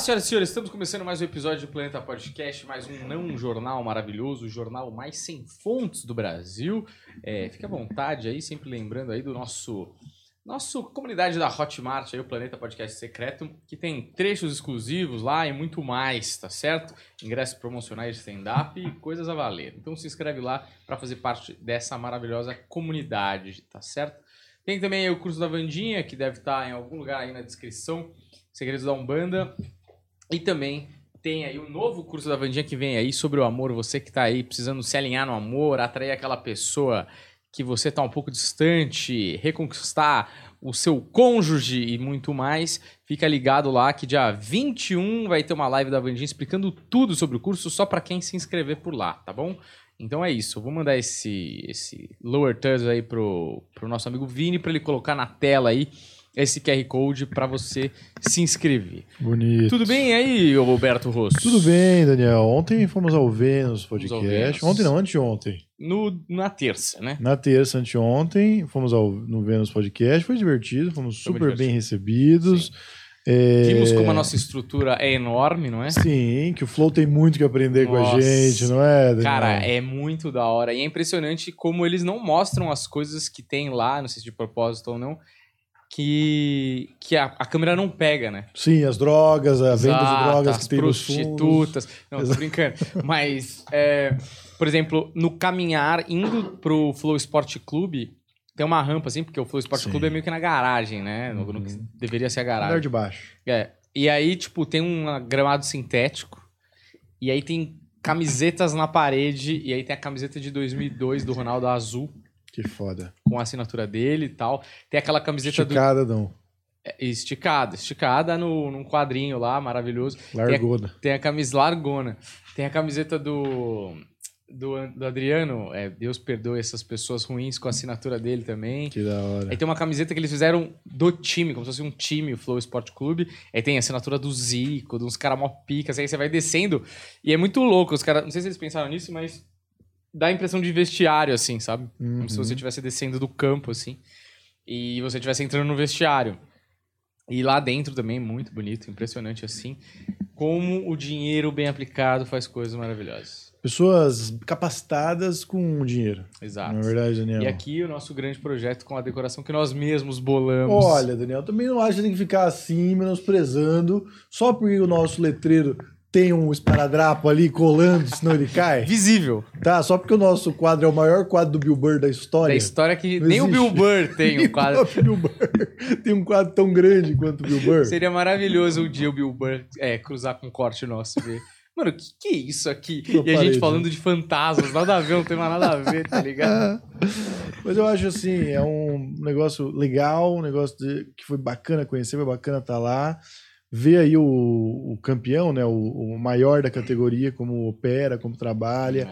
Senhoras e senhores, estamos começando mais um episódio do Planeta Podcast, mais um não jornal maravilhoso, o jornal mais sem fontes do Brasil. É, fique à vontade aí, sempre lembrando aí do nosso nossa comunidade da Hotmart, aí, o Planeta Podcast Secreto, que tem trechos exclusivos lá e muito mais, tá certo? Ingressos promocionais de stand-up e coisas a valer. Então se inscreve lá para fazer parte dessa maravilhosa comunidade, tá certo? Tem também o curso da Vandinha, que deve estar em algum lugar aí na descrição, Segredos da Umbanda. E também tem aí o novo curso da Vandinha que vem aí sobre o amor. Você que tá aí precisando se alinhar no amor, atrair aquela pessoa que você está um pouco distante, reconquistar o seu cônjuge e muito mais, fica ligado lá que dia 21 vai ter uma live da Vandinha explicando tudo sobre o curso só para quem se inscrever por lá, tá bom? Então é isso, vou mandar esse esse lower third aí pro, pro nosso amigo Vini para ele colocar na tela aí esse QR Code para você se inscrever. Bonito. Tudo bem aí, Roberto Rosso? Tudo bem, Daniel. Ontem fomos ao Vênus Podcast. ao Vênus. Ontem não, anteontem. No, na terça, né? Na terça, anteontem, fomos ao, no Vênus Podcast. Foi divertido, fomos Foi super muito bem divertido. recebidos. É, Vimos como a nossa estrutura é enorme, não é? Sim, que o Flow tem muito que aprender com a Nossa. gente, não é, Daniel? Cara, é muito da hora. E é impressionante como eles não mostram as coisas que tem lá, não sei se de propósito ou não, que, que a, a câmera não pega, né? Sim, as drogas, a venda de drogas as prostitutas. Não, tô brincando. Mas, é, por exemplo, no caminhar, indo pro Flow Esporte Clube, tem uma rampa, assim, porque o Flow Esporte Sim. Clube é meio que na garagem, né? No, no que Uhum. deveria ser a Andar garagem. de baixo. É. E aí, tipo, tem um gramado sintético. E aí tem camisetas na parede. E aí tem a camiseta de 2002 do Ronaldo Azul, Que foda. com a assinatura dele e tal. Tem aquela camiseta Esticada, não. do. é, Esticada. Esticada no, num quadrinho lá, maravilhoso. Largona. Tem a camisa largona. Tem a camiseta do. Do, do Adriano. É, Deus perdoe essas pessoas ruins com a assinatura dele também. Que da hora. Aí tem uma camiseta que eles fizeram do time, como se fosse um time, o Flow Sport Clube. Aí tem a assinatura do Zico, de uns caras mó picas. Aí você vai descendo e é muito louco. Os caras, não sei se eles pensaram nisso, mas dá a impressão de vestiário, assim, sabe? Como se Uhum. você estivesse descendo do campo, assim. E você estivesse entrando no vestiário. E lá dentro também, muito bonito, impressionante, assim. Como o dinheiro bem aplicado faz coisas maravilhosas. Pessoas capacitadas com dinheiro. Exato. Na verdade, Daniel. E aqui o nosso grande projeto com a decoração que nós mesmos bolamos. Olha, Daniel, também não acho que tem que ficar assim, menosprezando, só porque o nosso letreiro tem um esparadrapo ali colando, senão ele cai. Visível. Tá? Só porque o nosso quadro é o maior quadro do Bill Burr da história. Da história que Não nem o Bill existe. Burr tem um quadro. Bill Burr tem um quadro tão grande quanto o Bill Burr. Seria maravilhoso um dia o Bill Burr é, cruzar com um corte nosso e ver. Mano, o que, que é isso aqui? E a gente parede. falando de fantasmas, nada a ver, não tem mais nada a ver, tá ligado? Mas eu acho assim, é um negócio legal, um negócio de- que foi bacana conhecer, foi bacana estar lá. Ver aí o, o campeão, né, o, o maior da categoria, como opera, como trabalha.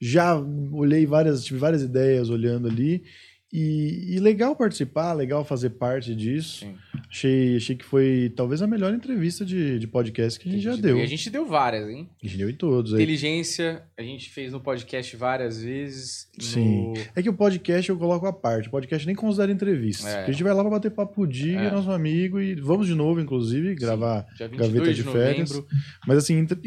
já olhei várias, tive várias ideias olhando ali. E, e legal participar, legal fazer parte disso. Sim. Achei, achei que foi talvez a melhor entrevista de, de podcast que a gente já deu. E a gente deu várias, hein? A gente deu em todos. Aí. Inteligência, a gente fez no podcast várias vezes. no- Sim. É que o podcast eu coloco à parte. O podcast nem considera entrevista. É. A gente vai lá pra bater papo Diga, É. nosso amigo, e vamos de novo, inclusive, gravar. Dia Gaveta 22 de de férias. novembro. Mas assim, inter-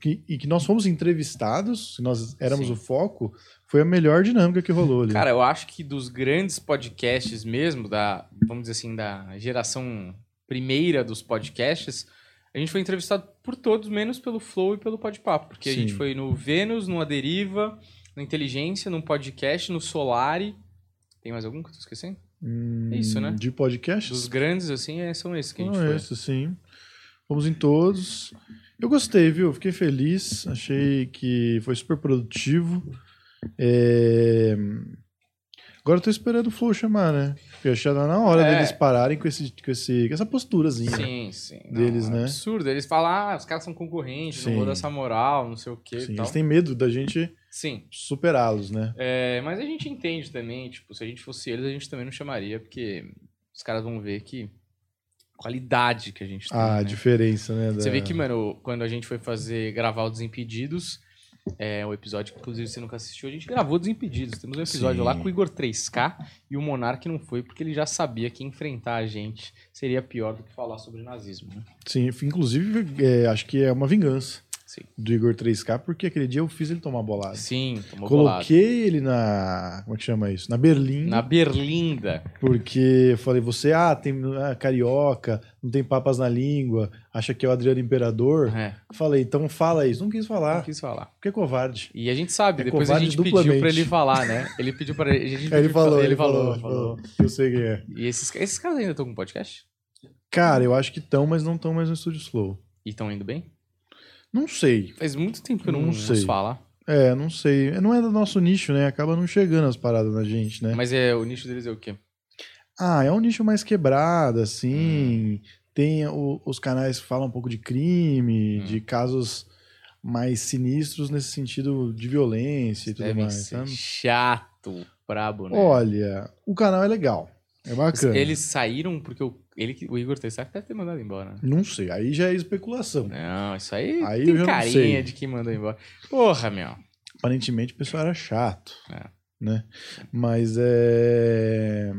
que, e que nós fomos entrevistados, nós éramos Sim. o foco, foi a melhor dinâmica que rolou ali. Cara, eu acho que dos grandes podcasts mesmo, da, vamos dizer assim, da geração primeira dos podcasts, a gente foi entrevistado por todos, menos pelo Flow e pelo Podpapo. Porque a Sim. gente foi no Vênus, no Aderiva, no Inteligência, no podcast, no Solari. Tem mais algum que eu tô esquecendo? Hum, é isso, né? De podcasts? Dos grandes, assim, é- são esses que a gente Não, foi. esse, sim. Fomos em todos. Eu gostei, viu? Fiquei feliz. Achei que foi super produtivo. É, Agora eu tô esperando o Flow chamar, né? Porque já tá na hora É. deles pararem com, esse, com, esse, com essa posturazinha. Sim, sim. Deles, é né? Absurdo. Eles falam, ah, os caras são concorrentes, não Sim. vou dar essa moral, não sei o quê Sim, eles têm medo da gente superá-los, né? É, mas a gente entende também, tipo, se a gente fosse eles, a gente também não chamaria, porque os caras vão ver que qualidade que a gente tem. Ah, a né? diferença, né? Você da- vê que, mano, quando a gente foi fazer gravar o Desimpedidos, É o episódio que, inclusive, você nunca assistiu. A gente gravou Desimpedidos. Temos um episódio Sim. lá com o Igor 3K e o Monark não foi porque ele já sabia que enfrentar a gente seria pior do que falar sobre nazismo. Né? Sim, inclusive, é, acho que é uma vingança Sim. do Igor 3K, porque aquele dia eu fiz ele tomar bolada. Sim, tomou. Coloquei ele na. Como é que chama isso? Na Berlim. Na Berlinda. Porque eu falei, você, ah, tem ah, carioca, não tem papas na língua, acha que é o Adriano Imperador. É, Falei, então fala isso. Não quis não falar, quis falar. porque é covarde. E a gente sabe, É depois a gente pediu duplamente. pra ele falar, né? Ele pediu pra ele. A gente ele pediu pra- falou, ele falou, falou. falou. Eu sei quem é. E esses, esses caras ainda estão com podcast? Cara, eu acho que estão, mas não estão mais no Estúdio Slow. E estão indo bem? Não sei. Faz muito tempo que eu não, sei. falar. É, não sei. Não é do nosso nicho, né? Acaba não chegando as paradas na gente, né? Mas é, o nicho deles é o quê? Ah, é um nicho mais quebrado, Hum. assim. Tem o- os canais que falam um pouco de crime, Hum. de casos mais sinistros nesse sentido de violência e tudo Devem mais, ser sabe? chato, brabo, né? Olha, o canal é legal. É bacana. Eles saíram porque o, ele, o Igor Tessac deve ter mandado embora. né? Não sei, aí já é especulação. Não, isso aí, Aí tem carinha de quem mandou embora. Porra, meu. Aparentemente o pessoal era chato, É. né? Mas é...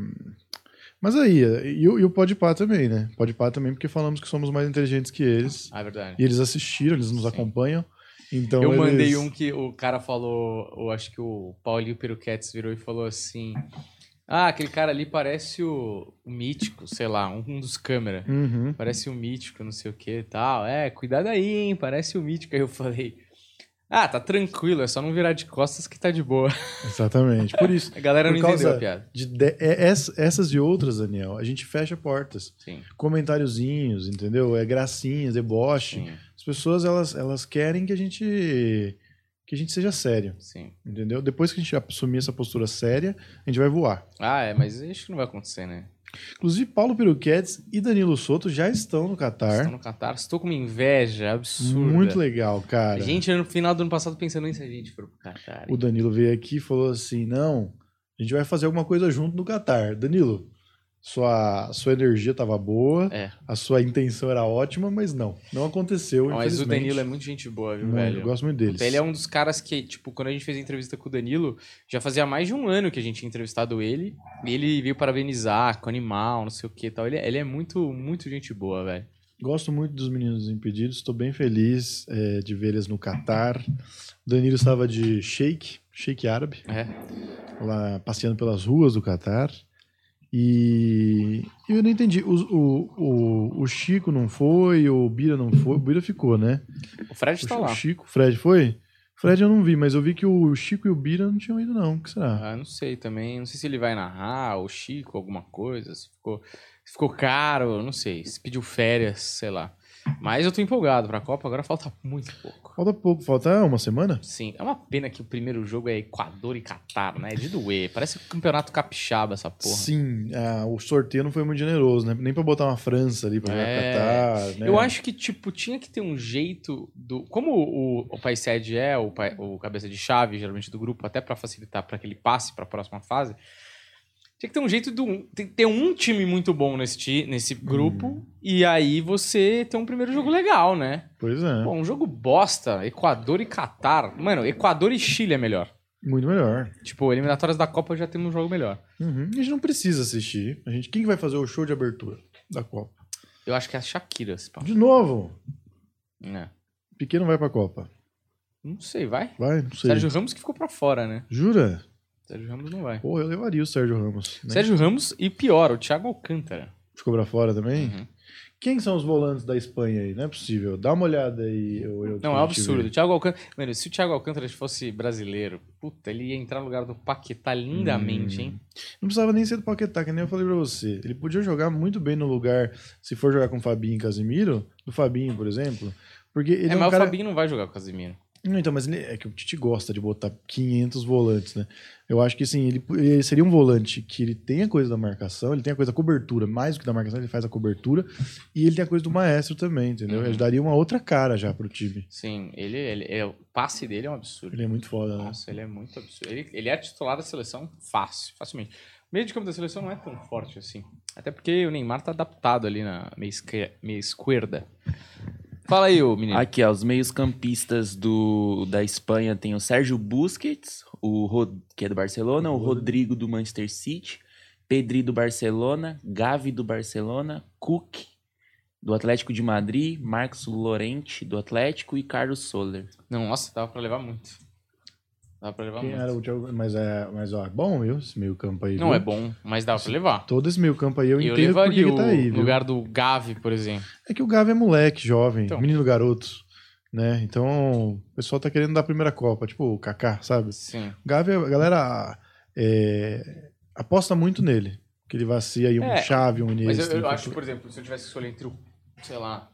Mas aí, e, o- e o Podpah também, né? Podpah também, porque falamos que somos mais inteligentes que eles. Ah, é verdade. E eles assistiram, eles nos Sim. acompanham. Então eu eles... mandei um que o cara falou, eu acho que o Paulinho Peruquetes virou e falou assim: Ah, aquele cara ali parece o, o mítico, sei lá, um, um dos câmera. Uhum. Parece o mítico, não sei o que e tal. É, cuidado aí, hein? Parece o mítico. Aí eu falei. Ah, tá tranquilo, é só não virar de costas que tá de boa. Exatamente. Por isso, A galera não entendeu a piada. de, de- é- ess- essas e outras, Daniel, a gente fecha portas. Sim, Comentáriozinhos, entendeu? É gracinhas, deboche. sim, As pessoas, elas, elas querem que a gente que a gente seja sério, sim. entendeu? Depois que a gente assumir essa postura séria, a gente vai voar. Ah, é, mas acho que não vai acontecer, né? Inclusive, Paulo Piruquetes e Danilo Soto já estão no Catar. Estou no Catar, estou com uma inveja absurda. Muito legal, A cara. gente, no final do ano passado, pensando em se a gente for pro Catar. O Danilo veio aqui e falou assim: não, a gente vai fazer alguma coisa junto no Catar. Danilo, sua, sua energia estava boa, É. a sua intenção era ótima, mas não. Não aconteceu. Mas o. Danilo é muito gente boa, viu, Muito, velho? Eu gosto muito deles. Puta, Ele é um dos caras que, tipo, quando a gente fez a entrevista com o Danilo, já fazia mais de um ano que a gente tinha entrevistado ele. E ele veio parabenizar com o animal, não sei o que e tal. Ele, ele é muito, muito gente boa, velho. Gosto muito dos meninos impedidos, estou bem feliz é, de ver eles no Catar. O Danilo estava de shake, shake árabe, É. lá passeando pelas ruas do Catar. E eu não entendi. O, o, o, o Chico não foi, o Bira não foi. O Bira ficou, né? O Fred O tá lá. o Chico, o Fred foi? Fred eu não vi, mas eu vi que o Chico e o Bira não tinham ido, não. O que será? Ah, não sei também. Não sei se ele vai narrar, o Chico, alguma coisa. Se ficou, se ficou caro, não sei. Se pediu férias, sei lá. Mas eu tô empolgado pra Copa, agora falta muito pouco. Falta pouco, falta uma semana? Sim, é uma pena que o primeiro jogo é Equador e Catar, né? É de doer. Parece um campeonato capixaba essa porra. Sim, ah, o sorteio não foi muito generoso, né? Nem pra botar uma França ali pra jogar É. Catar, né? Eu acho que, tipo, tinha que ter um jeito do. Como o, o país sede é o, o cabeça de chave, geralmente, do grupo, até pra facilitar para que ele passe pra próxima fase. Tinha que ter um jeito do. Ter um time muito bom nesse, nesse grupo. Hum. E aí você ter um primeiro jogo legal, né? Pois é, Pô, um jogo bosta, Equador e Catar. Mano, Equador e Chile é melhor. muito melhor. Tipo, eliminatórias da Copa já temos um jogo melhor. Uhum. A gente não precisa assistir. A gente, quem que vai fazer o show de abertura da Copa? Eu acho que é a Shakira, esse pau. De novo, É. Pequeno vai pra Copa. Não sei, vai? Vai, não sei. Sérgio Ramos que ficou pra fora, né? Jura? Sérgio Ramos não vai. Pô, eu levaria o Sérgio Ramos. né? Sérgio Ramos e pior, o Thiago Alcântara. Ficou pra fora também? Uhum. Quem são os volantes da Espanha aí? Não é possível. Dá uma olhada aí. Eu, eu, Não, é um absurdo. O. Thiago Alcântara. Mano, se o Thiago Alcântara fosse brasileiro, puta, ele ia entrar no lugar do Paquetá lindamente, Hum. hein? Não precisava nem ser do Paquetá, que nem eu falei pra você. Ele podia jogar muito bem no lugar, se for jogar com Fabinho e Casimiro, do Fabinho, por exemplo. Porque ele é, é, um mas cara... o Fabinho não vai jogar com o Casimiro. Não, então, mas ele, é que o Tite gosta de botar 500 volantes, né? Eu acho que, assim, ele, ele seria um volante que ele tem a coisa da marcação, ele tem a coisa da cobertura, mais do que da marcação, ele faz a cobertura, e ele tem a coisa do maestro também, entendeu? Uhum. Ele daria uma outra cara já pro time. Sim, ele, ele, é- o passe dele é um absurdo. Ele é muito foda, né? Nossa, ele é muito absurdo. Ele, ele é titular da seleção fácil, facilmente. O meio de campo da seleção não é tão forte assim. Até porque o Neymar tá adaptado ali na meia esquerda. Fala aí, ô menino. Aqui, ó, os meios-campistas do da Espanha tem o Sérgio Busquets, o Rod, que é do Barcelona, o Rodrigo do Manchester City, Pedri do Barcelona, Gavi do Barcelona, Cook do Atlético de Madrid, Marcos Lorente do Atlético e Carlos Soler. Não, nossa, dava pra levar muito. Dava pra levar Quem muito. era o Thiago? Mas é, mas ó, é bom, viu? Esse meio campo aí. Não viu? é bom, mas dava pra levar. Todo esse meio campo aí eu, Eu entendo levaria que tá aí, viu? lugar do Gavi, por exemplo. É que o Gavi é moleque, jovem, Então. menino garoto, né? Então, o pessoal tá querendo dar a primeira Copa, tipo o Kaká, sabe? Sim. O Gavi, a galera é, aposta muito nele. Que ele vai ser aí um É, chave, um Mas Iniesta. eu, eu acho, por exemplo, se eu tivesse que escolher entre o, sei lá,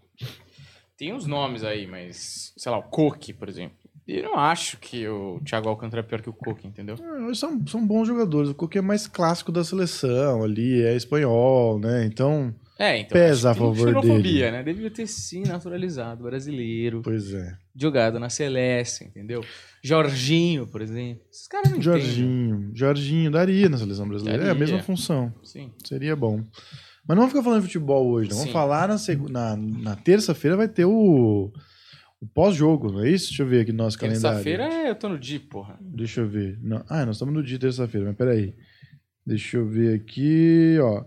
tem uns nomes aí, mas, sei lá, o Coque, por exemplo. Eu não acho que o Thiago Alcântara é pior que o Coque, entendeu? Ah, São, são bons jogadores. O Coque é mais clássico da seleção ali, é espanhol, né? Então, É, então. Pesa a favor xenofobia, dele. né? Devia ter sim naturalizado, brasileiro, pois é. jogado na Celeste, entendeu? Jorginho, por exemplo. Esses caras não entendem. Jorginho. Jorginho daria na seleção brasileira. É a Daria. mesma função. Sim. Seria bom. Mas não vamos ficar falando de futebol hoje, não. Vamos Sim. falar na, na, na terça-feira vai ter o, o pós-jogo, não é isso? Deixa eu ver aqui no nosso calendário. Terça-feira é- eu tô no dia, porra. Deixa eu ver. Não. Ah, nós estamos no dia terça-feira, mas peraí. Deixa eu ver aqui, ó.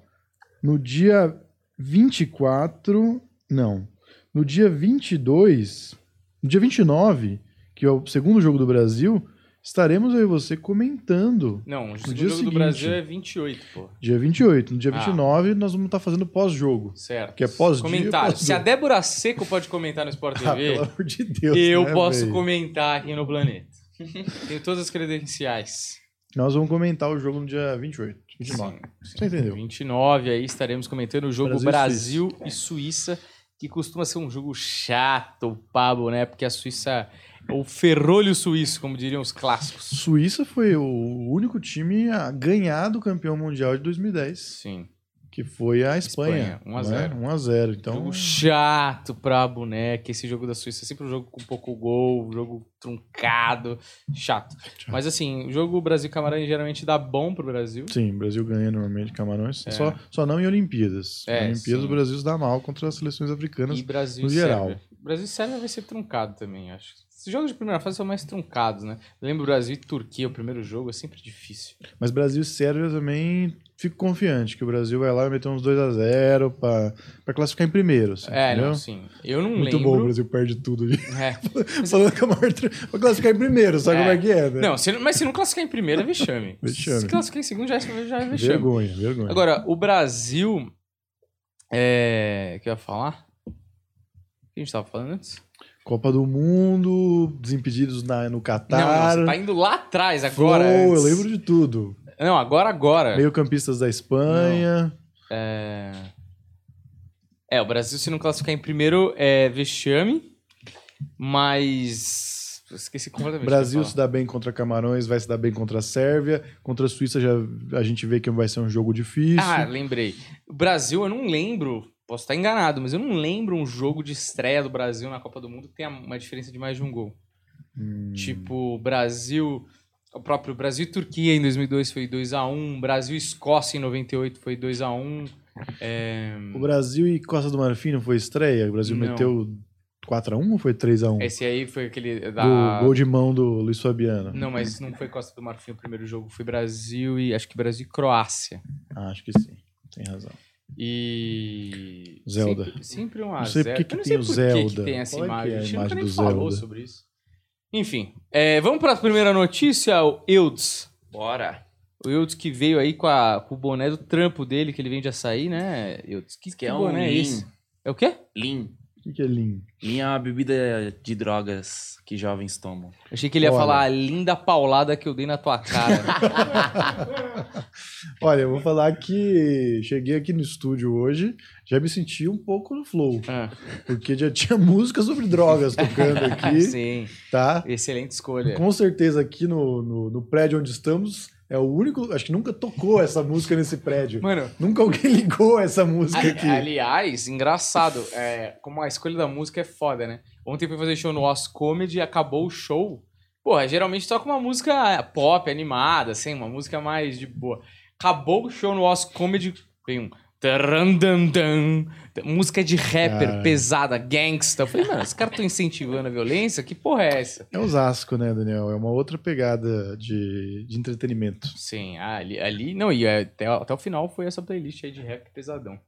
No dia 24. Não. No dia 22. No dia 29, que é o segundo jogo do Brasil, estaremos eu e você comentando. Não, o segundo dia jogo do seguinte. Brasil é 28, porra. Dia 28. No dia Ah. 29, nós vamos estar fazendo pós-jogo. Certo. Que é pós-dia, Comentário. pós-jogo. Se a Débora Seco pode comentar no Sport Ah, TV, pelo amor de Deus. eu né, posso velho? comentar aqui no planeta. Tenho todas as credenciais. Nós vamos comentar o jogo no dia 28. 29. Sim, sim. Você entendeu? 29 aí estaremos comentando o jogo Brasil Brasil, e e Suíça, que costuma ser um jogo chato, pabo, né? Porque a Suíça é o ferrolho suíço, como diriam os clássicos. Suíça foi o único time a ganhar do campeão mundial de 2010, Sim. que foi a Espanha. Espanha, 1 a 0. 1 a 0 Então, Jogo chato pra boneca. Esse jogo da Suíça é sempre um jogo com pouco gol, um jogo truncado, chato. Mas assim, o jogo Brasil-Camarões geralmente dá bom pro Brasil. sim, o Brasil ganha normalmente Camarões. É. Só, só não em Olimpíadas. É, em Olimpíadas sim. o Brasil se dá mal contra as seleções africanas. E Brasil no geral. Sérvia. Brasil e Sérvia vai ser truncado também, acho. Esses jogos de primeira fase são mais truncados, né? Lembro Brasil e Turquia, o primeiro jogo é sempre difícil. Mas Brasil e Sérvia também fico confiante que o Brasil vai lá e meter uns 2 a 0 pra, pra classificar em primeiro. assim, é, entendeu? não, sim. Eu não Muito lembro. bom, o Brasil perde tudo ali. É. Falando com a maior... Pra classificar em primeiro, sabe É. como é que é, né? Não, se, mas se não classificar em primeiro é vexame. Vexame. Se classificar em segundo já é, já é vexame. vergonha, vergonha. Agora, o Brasil. É. O que eu ia falar? O que a gente tava falando antes? Copa do Mundo, Desimpedidos na, no Não, não, Catar. você tá indo lá atrás agora. Flow, eu lembro de tudo. Não, agora, agora. Meio campistas da Espanha. É... é, o Brasil, se não classificar em primeiro, é vexame, mas. Esqueci completamente. Brasil se dá bem contra Camarões, vai se dar bem contra a Sérvia. Contra a Suíça já a gente vê que vai ser um jogo difícil. Ah, lembrei. O Brasil, eu não lembro. Posso estar enganado, mas eu não lembro um jogo de estreia do Brasil na Copa do Mundo que tenha uma diferença de mais de um gol. Hum, Tipo, Brasil. O próprio Brasil e Turquia em 2002 foi 2x1. Brasil e Escócia em 98 foi 2x1. É... O Brasil e Costa do Marfim não foi estreia? O Brasil Não. meteu 4x1 ou foi 3x1? Esse aí foi aquele. Da... Gol, gol de mão do Luiz Fabiano. Não, mas não foi Costa do Marfim o primeiro jogo, foi Brasil e acho que Brasil e Croácia. Ah, acho que sim. Tem razão. E. Zelda. Sempre, sempre um a Não sei zero. por que que Eu não tem sei o por que que Zelda. tem essa Qual é que imagem. é a a gente imagem nunca nem do falou Zelda? sobre isso. Enfim, é, vamos para a primeira notícia, o Eudes. Bora! O Eudes que veio aí com, a- com o boné do trampo dele, que ele vende açaí, né, Eudes? Que, Que é um boné é Lean. esse? É o quê? Lean. O que, que é Lean? Lean é uma bebida de drogas que jovens tomam. Achei que ele ia Olha. falar a linda paulada que eu dei na tua cara. Olha, eu vou falar que cheguei aqui no estúdio hoje, já me senti um pouco no flow, Ah, porque já tinha música sobre drogas tocando aqui, Sim, tá? excelente escolha. Com certeza aqui no, no, no prédio onde estamos, é o único, acho que nunca tocou essa música nesse prédio. Mano, Nunca alguém ligou essa música Ali- aqui. Aliás, engraçado, é, como a escolha da música é foda, né? Ontem fui fazer show no Os Comedy e acabou o show. Porra, geralmente toca uma música pop, animada, assim, uma música mais de boa. Acabou o show no Os Comedy, vem um Tarandandam. Música de rapper, Cara. pesada, gangsta. Eu falei, mano, esse cara tá incentivando a violência? Que porra é essa? É Osasco, né, Daniel? É uma outra pegada de, de entretenimento. Sim, ah, ali, ali. Não, e até, até o final foi essa playlist aí de rap pesadão.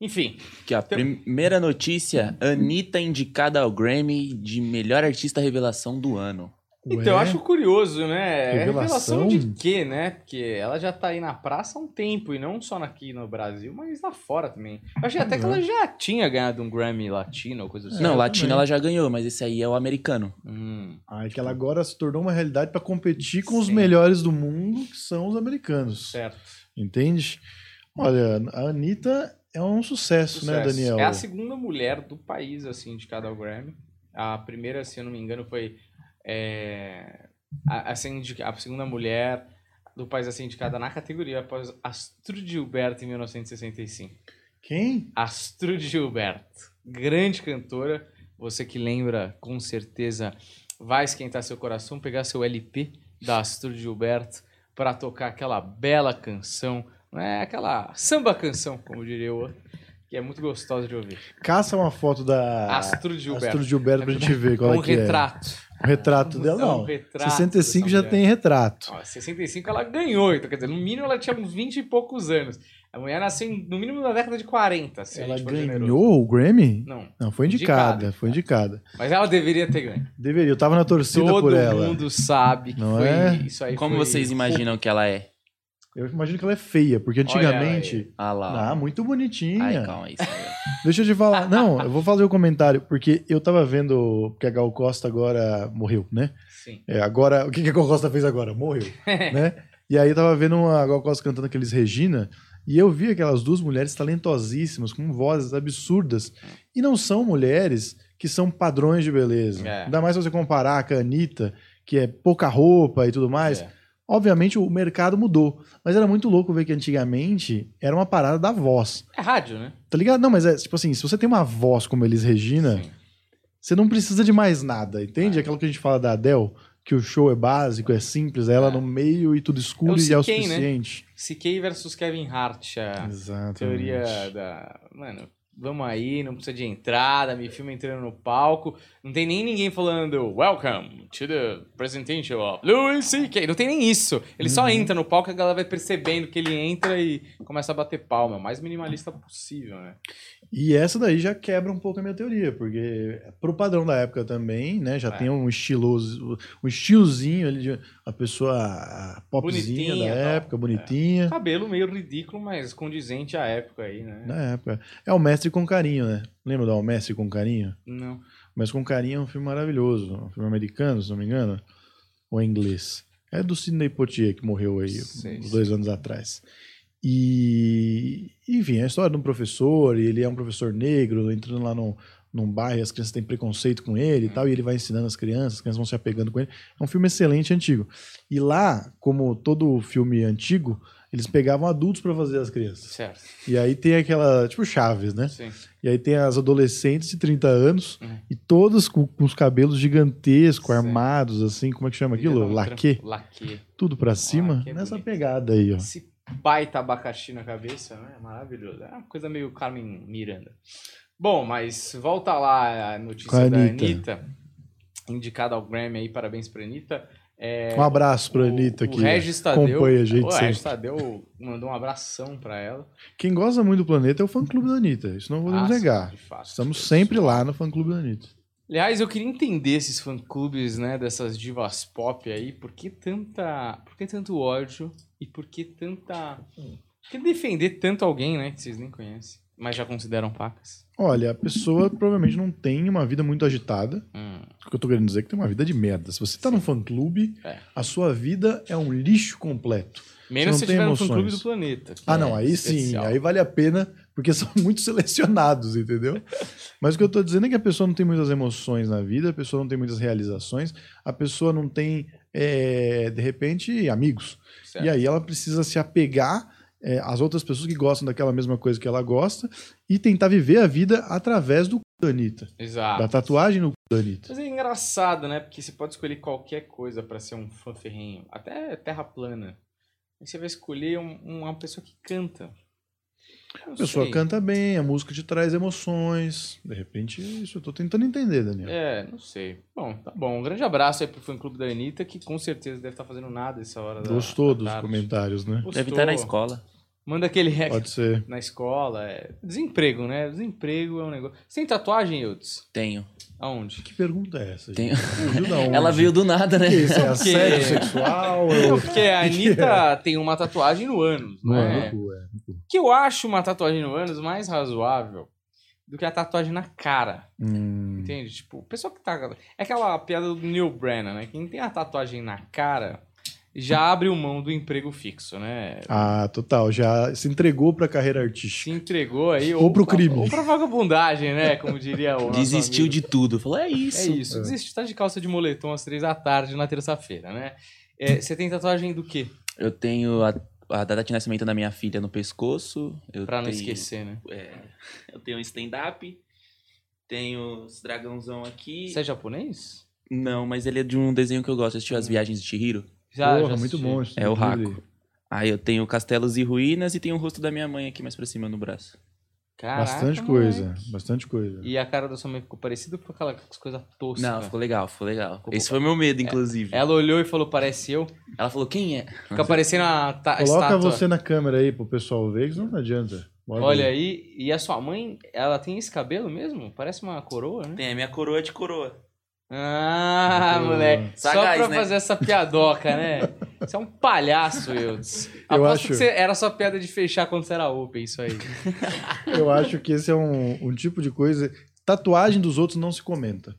Enfim, Aqui, ó, primeira notícia: Anitta indicada ao Grammy de melhor artista revelação do ano. Então, eu Ué? acho curioso, né? É Revelação? Revelação de quê, né? Porque ela já tá aí na praça há um tempo, e não só aqui no Brasil, mas lá fora também. Eu achei até que ela já tinha ganhado um Grammy latino ou coisa assim. Não, também. ela já ganhou, mas esse aí é o americano. Hum, Ah, é que ela agora se tornou uma realidade para competir com os Sim. melhores do mundo, que são os americanos. certo. Entende? Olha, a Anitta é um sucesso, né, Sucesso. Daniel? É a segunda mulher do país, assim, indicada ao Grammy. A primeira, se eu não me engano, foi. É, a, a a segunda mulher do país a ser indicada na categoria após Astrud Gilberto em 1965. Quem? Astrud Gilberto, grande cantora. Você que lembra, com certeza, vai esquentar seu coração, pegar seu LP da Astrud Gilberto para tocar aquela bela canção, né? aquela samba canção, como diria o outro, que é muito gostosa de ouvir. Caça uma foto da Astrud Gilberto. Astrud Gilberto pra gente ver qual um é que é. Um retrato dela, É não. retrato 65 dessa já mulher. tem retrato. Ó, 65 ela ganhou, então quer dizer, no mínimo ela tinha uns 20 e poucos anos. A mulher nasceu no mínimo na década de 40, se a Ela ganhou generoso. o Grammy? Não, Não, foi indicada, Indicada. foi indicada. mas ela deveria ter ganho. Deveria, eu tava na torcida Todo por ela. mundo sabe que Não foi é? isso aí. Como foi- vocês imaginam que ela é? Eu imagino que ela é feia, porque antigamente. Ah lá. Ah, muito bonitinha. Ai, calma aí. Deixa eu te falar. Não, eu vou fazer o um comentário, porque eu tava vendo. Porque a Gal Costa agora morreu, né? Sim. É, agora. O que, que a Gal Costa fez agora? Morreu. né? E aí eu tava vendo a Gal Costa cantando aqueles Regina. E eu vi aquelas duas mulheres talentosíssimas, com vozes absurdas. E não são mulheres que são padrões de beleza. É. Ainda mais se você comparar com a Anitta, que é pouca roupa e tudo mais. É. Obviamente o mercado mudou. Mas era muito louco ver que antigamente era uma parada da voz. É rádio, né? Tá ligado? Não, mas é tipo assim, se você tem uma voz como Elis Regina, Sim. você não precisa de mais nada, entende? É. Aquilo que a gente fala da Adele, que o show é básico, é simples, é ela É. no meio e tudo escuro É o e é o CK, né? suficiente. CK versus Kevin Hart, a Exato. teoria da. Mano, vamos aí, não precisa de entrada, me filma entrando no palco. Não tem nem ninguém falando Welcome to the presentation of Louis C.K. Não tem nem isso. Ele Uhum. só entra no palco e a galera vai percebendo que ele entra e começa a bater palma. O mais minimalista possível, né? E essa daí já quebra um pouco a minha teoria, porque pro padrão da época também, né, já É. tem um estiloso, um estilozinho ali de uma pessoa a popzinha Bonitinha, da época, bonitinha. Cabelo meio ridículo, mas condizente à época aí, né? Na época. É o Mestre com Carinho, né? Lembra do O Mestre com Carinho? Não. Mas com Carinho é um filme maravilhoso. Um filme americano, se não me engano. Ou é inglês. É do Sidney Poitier, que morreu aí Sei, uns sei. dois anos atrás. E, enfim, é a história de um professor, e ele é um professor negro, entrando lá num, num bairro as crianças têm preconceito com ele e tal, e ele vai ensinando as crianças, as crianças vão se apegando com ele. É um filme excelente, antigo. E lá, como todo filme antigo, eles pegavam adultos para fazer as crianças. Certo. E aí tem aquela, tipo Chaves, né? Sim. E aí tem as adolescentes de 30 anos Uhum. e todas com, com os cabelos gigantescos, Certo. armados, assim, como é que chama aquilo? Laque? Laque. Tudo pra cima? Laque é Nessa bonito. pegada aí, ó. Esse baita abacaxi na cabeça, né? Maravilhoso. É uma coisa meio Carmen Miranda. Bom, mas volta lá a notícia a da Anitta. Anitta. Indicada ao Grammy aí, parabéns pra Anitta. É, Um abraço pra o- Anitta que O Regis Tadeu. acompanha a gente o. Regis Tadeu mandou um abração pra ela. Quem gosta muito do planeta é o fã-clube da Anitta, isso não podemos Ah, negar. fato. Estamos sempre lá no fã-clube da Anitta. Aliás, eu queria entender esses fã-clubes, né, dessas divas pop aí, por que tanta, por que tanto ódio e por que tanta, por que defender tanto alguém, né, que vocês nem conhecem, mas já consideram pacas? Olha, a pessoa provavelmente não tem uma vida muito agitada. Hum, O que eu tô querendo dizer é que tem uma vida de merda. Se você tá num fã-clube, É. a sua vida é um lixo completo. Menos não se tem tiver no emoções. fã-clube do planeta. Ah, é não, aí sim, especial. aí vale a pena, porque são muito selecionados, entendeu? Mas o que eu tô dizendo é que a pessoa não tem muitas emoções na vida, a pessoa não tem muitas realizações, a pessoa não tem, é, de repente, amigos. Certo. E aí ela precisa se apegar é, às outras pessoas que gostam daquela mesma coisa que ela gosta e tentar viver a vida através do cu da Anitta, Exato. da tatuagem no cu da Anitta. Mas é engraçado, né? Porque você pode escolher qualquer coisa pra ser um fã ferrenho. Até terra plana. Aí você vai escolher um- uma pessoa que canta. A pessoa sei. canta bem, a música te traz emoções. De repente, isso eu tô tentando entender, Daniel. É, não sei. Bom, tá bom. Um grande abraço aí pro fã clube da Anitta, que com certeza deve estar fazendo nada essa hora da Gostou da dos tarde. comentários, né? Gostou. Deve estar na escola. Manda aquele rec Pode ser. na escola. É... Desemprego, né? Desemprego é um negócio. Você tem tatuagem, Eudes? Tenho. Aonde? Que pergunta é essa? Tenho. Ela veio do nada, né? Que isso? É Porque- assédio sexual? Não, É... porque a Anitta tem uma tatuagem no ânus, Não, né? no cu, é. no cu. Que eu acho uma tatuagem no ânus mais razoável do que a tatuagem na cara. Hum, Entende? Tipo, o pessoal que tá. É aquela piada do Neil Brennan, né? Quem tem a tatuagem na cara já abre mão do emprego fixo, né? Ah, total. Já se entregou pra carreira artística. Se entregou aí. Ou pro pra- crime. Ou pra vagabundagem, né? Como diria o. Desistiu amigo. de tudo. Falou, é isso. É isso. Desistiu. Tá de calça de moletom às três da tarde na terça-feira, né? É, Você tem tatuagem do quê? Eu tenho a, a data de nascimento da minha filha no pescoço. Eu Pra não tenho- esquecer, né? é, eu tenho um stand-up. Tenho os dragãozão aqui. Você é japonês? Não, mas ele é de um desenho que eu gosto. Assistiu As Viagens de Chihiro? Já, Porra, já muito bom. É o. Raco. Aí eu tenho Castelos e Ruínas e tenho o rosto da minha mãe aqui mais pra cima no braço. Caraca, Bastante moleque. coisa. Bastante coisa. E a cara da sua mãe ficou parecida com aquela coisa tosca? Não, ficou legal, ficou legal. Ficou Esse bom. foi meu medo, inclusive. Ela olhou e falou, parece eu. Ela falou, quem é? Fica parecendo a, ta- a Coloca estátua. você na câmera aí pro pessoal ver, que senão não adianta. Bora Olha ver. aí, e a sua mãe, ela tem esse cabelo mesmo? Parece uma coroa, né? Tem a minha coroa de coroa. Ah, Hum. moleque. Só Sagaz, pra né? fazer essa piadoca, né? Você é um palhaço, Eudes. Eu Aposto acho- que você- era só piada de fechar quando você era open, isso aí. Eu acho que esse é um, um tipo de coisa. Tatuagem dos outros não se comenta.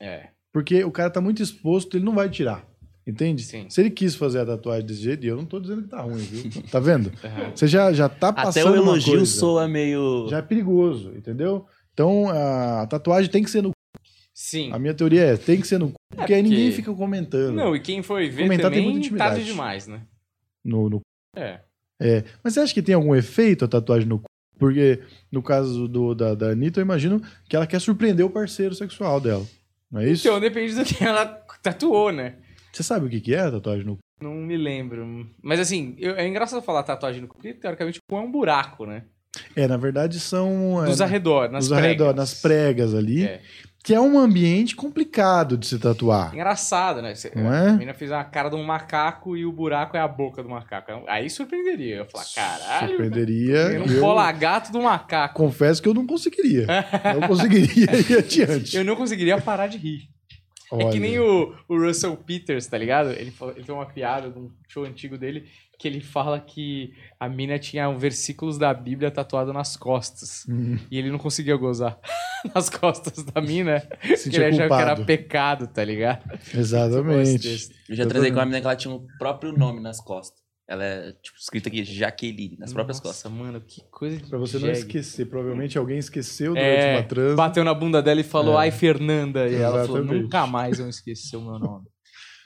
É. Porque o cara tá muito exposto, ele não vai tirar. Entende? Sim. Se ele quis fazer a tatuagem desse jeito, e eu não tô dizendo que tá ruim, viu? Tá vendo? Aham. Você já, já tá Até passando o uma elogio coisa. soa meio. Já é perigoso, entendeu? Então, a tatuagem tem que ser no. Sim. A minha teoria é, tem que ser no cu, porque aí ninguém fica comentando. Não, e quem foi ver Comentar tem também, muita intimidade. tarde demais, né? No, no... É. Mas você acha que tem algum efeito a tatuagem no cu? Porque no caso do, da, da Anitta, eu imagino que ela quer surpreender o parceiro sexual dela. Não é isso? Então, depende do que ela tatuou, né? Você sabe o que que é a tatuagem no cu? Não me lembro. Mas assim, eu- é engraçado falar tatuagem no cu, porque teoricamente o cu é um buraco, né? É, na verdade são... Dos é, arredores, nas arredor, pregas. nas pregas ali, É. que é um ambiente complicado de se tatuar. Engraçado, né? Você- Não A é? menina fez a cara de um macaco e o buraco é a boca do macaco. Aí surpreenderia. Eu ia falar, caralho. Surpreenderia. Era e um eu polagato do macaco. confesso que eu não conseguiria. não conseguiria ir adiante. Eu não conseguiria parar de rir. É que Olha. nem o, o Russell Peters, tá ligado? Ele, ele tem uma piada de um show antigo dele que ele fala que a mina tinha versículos da Bíblia tatuado nas costas. Hum, E ele não conseguia gozar nas costas da mina. se ele achava que era pecado, tá ligado? Exatamente. Eu já trazei com uma menina que ela tinha o próprio nome nas costas. Ela é, tipo, escrita aqui, Jaqueline, nas próprias Nossa, costas. mano, que coisa de Pra você não jegue. esquecer. Provavelmente alguém esqueceu durante É, uma transa. bateu na bunda dela e falou, É. ai, Fernanda. E ela falou, Exatamente. nunca mais vão esquecer o meu nome.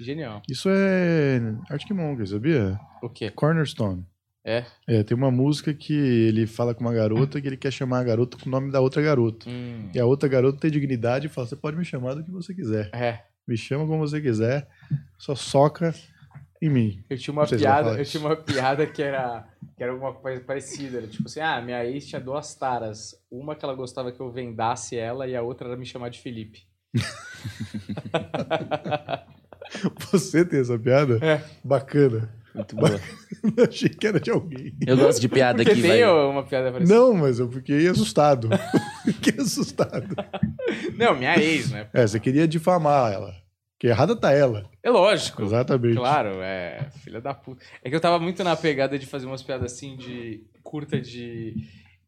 Genial. Isso é Arctic Monkey, sabia? O quê? Cornerstone. É? É, tem uma música que ele fala com uma garota que ele quer chamar a garota com o nome da outra garota. Hum, E a outra garota tem dignidade e fala: você pode me chamar do que você quiser. é. Me chama como você quiser, só soca em mim. Eu tinha uma piada, eu tinha uma piada que era, que era alguma coisa parecida. Era tipo assim, ah, minha ex tinha duas taras. Uma que ela gostava que eu vendasse ela e a outra era me chamar de Felipe. Você tem essa piada? É. Bacana. Muito boa. Achei que era de alguém. Eu gosto de piada Porque que tem vai... uma piada parecida. Não, mas eu fiquei assustado. fiquei assustado. Não, minha ex, né? É, você queria difamar ela. Que errada tá ela. É lógico. Exatamente. Claro, é. Filha da puta. É que eu tava muito na pegada de fazer umas piadas assim de. curta de.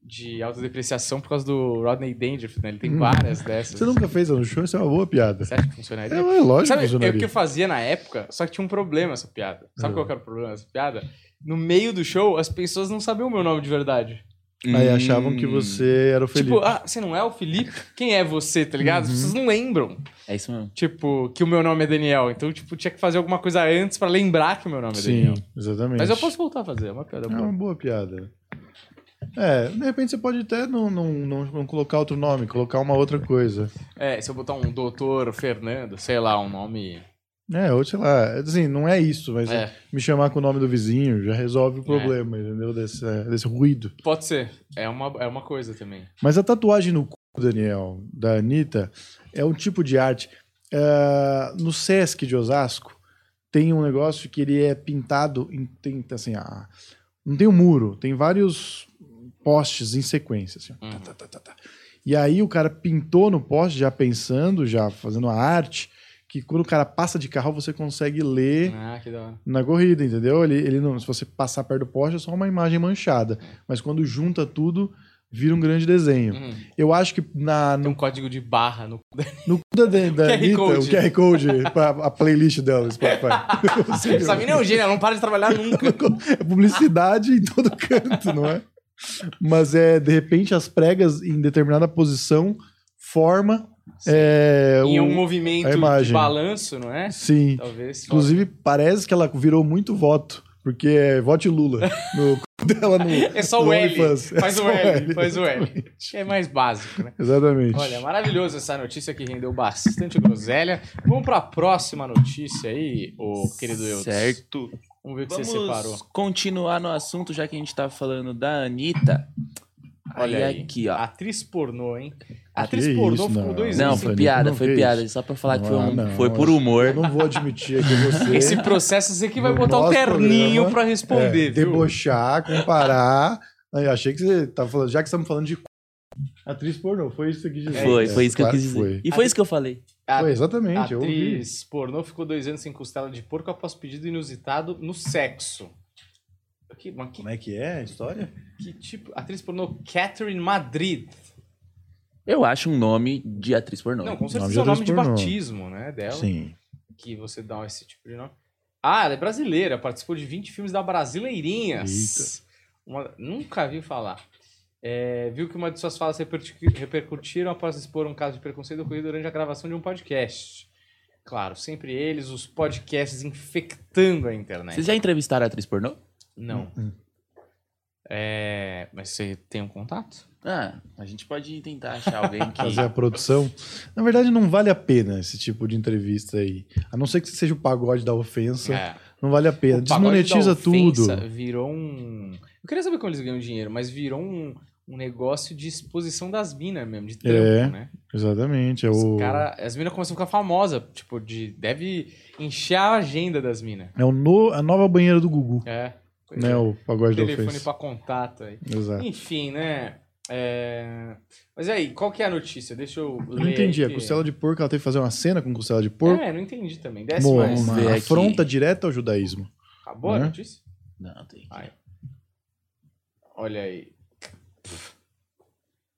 de autodepreciação por causa do Rodney Dangerfield, né? Ele tem Hum. várias dessas. Você nunca fez no show, isso é uma boa piada. Você acha que É, funcionaria? é lógico Sabe, que é o funcionaria. que eu fazia na época, só que tinha um problema essa piada. Sabe Ah. qual que era o problema dessa piada? No meio do show, as pessoas não sabiam o meu nome de verdade. Aí achavam que Hum, você era o Felipe. Tipo, ah, você não é o Felipe? Quem é você, tá ligado? As Uhum. pessoas não lembram, É isso mesmo. tipo, que o meu nome é Daniel. Então, tipo, tinha que fazer alguma coisa antes pra lembrar que o meu nome é Sim, Daniel. exatamente. Mas eu posso voltar a fazer, é uma piada É boa. uma boa piada. É, de repente você pode até não, não, não, não colocar outro nome, colocar uma outra coisa. É, se eu botar um doutor Fernando, sei lá, um nome É, ou sei lá, assim, não é isso, mas É, me chamar com o nome do vizinho já resolve o problema, entendeu? Desse, desse ruído. pode ser. É uma, é uma coisa também. Mas a tatuagem no cu, Daniel, da Anitta, é um tipo de arte. É, no Sesc de Osasco, tem um negócio que ele é pintado em. Tem, assim, não tem um muro, tem vários postes em sequência. Assim. Uhum. Tá, tá, tá, tá. E aí o cara pintou no poste, já pensando, já fazendo a arte, que quando o cara passa de carro, você consegue ler Ah, na corrida, entendeu? Ele, ele não, se você passar perto do poste, é só uma imagem manchada. Mas quando junta tudo, vira um grande desenho. Uhum. Eu acho que na, Tem um no, código de barra no. no cu da, da QR Anitta, Code. o QR Code, pra- a playlist dela, no Spotify. Essa mina é um gênio, ela não para de trabalhar nunca. É publicidade em todo canto, não é? Mas é, de repente, as pregas em determinada posição forma é, em o- um movimento a de balanço, não é? Sim. Talvez. Inclusive, parece que ela virou muito voto. Porque é vote Lula. No dela no. É só no o L. É Faz o só L, faz o L. É mais básico, né? Exatamente. Olha, maravilhoso essa notícia que rendeu bastante groselha. Vamos para a próxima notícia aí, ô querido Eudes. Certo. Vamos ver o que você separou. Vamos continuar no assunto, já que a gente tá falando da Anitta. Olha aí, aí. aqui, ó. Atriz pornô, hein? Que Atriz isso, pornô não. ficou dois Não, anos. foi piada, não foi fez. piada. Só pra falar que foi, um, não, foi por eu humor. não vou admitir aqui você. Esse processo você que vai botar o nosso terninho programa, pra responder, é, viu? Debochar, comparar. Aí, achei que você tava falando, já que estamos falando de atriz pornô, foi isso que você quis dizer. Foi, É, foi isso que eu quis dizer. Foi. E foi isso que eu falei. A Foi, exatamente, eu ouvi. atriz pornô ficou dois anos sem costela de porco após pedido inusitado no sexo. Que, mas que, Como é que é a história? que tipo? Atriz pornô Catherine Madrid. Eu acho um nome de atriz pornô. Não, com Nome certeza é o nome de pornô. batismo, né, dela. Sim. Que você dá esse tipo de nome. Ah, ela é brasileira, participou de 20 filmes da Brasileirinhas. Uma- nunca vi falar. É, viu que uma de suas falas repercu- repercutiram após expor um caso de preconceito ocorrido durante a gravação de um podcast. Claro, sempre eles, os podcasts infectando a internet. Vocês já entrevistaram a atriz pornô? Não. Hum. É, mas você tem um contato? Ah, a gente pode tentar achar alguém que. Fazer a produção. Na verdade, não vale a pena esse tipo de entrevista aí. A não ser que seja o pagode da ofensa, É. não vale a pena. Desmonetiza da ofensa tudo. Virou um. Eu queria saber como eles ganham dinheiro, mas virou um, um negócio de exposição das minas mesmo, de trampo, É. né? Exatamente. É o, cara, as minas começam a ficar famosas, tipo, de, deve encher a agenda das minas. é o no- a nova banheira do Gugu. É. Pois Né, é. o pagode da Telefone pra contato aí. Exato. Enfim, né? É... Mas aí, qual que é a notícia? Deixa eu ler. não entendi. A aqui. costela de porco, ela tem que fazer uma cena com costela de porco. É, não entendi também. Desce Mo- mais. uma ver aqui. afronta direta ao judaísmo. Acabou a Né? notícia? Não, tem. Ai. Olha aí.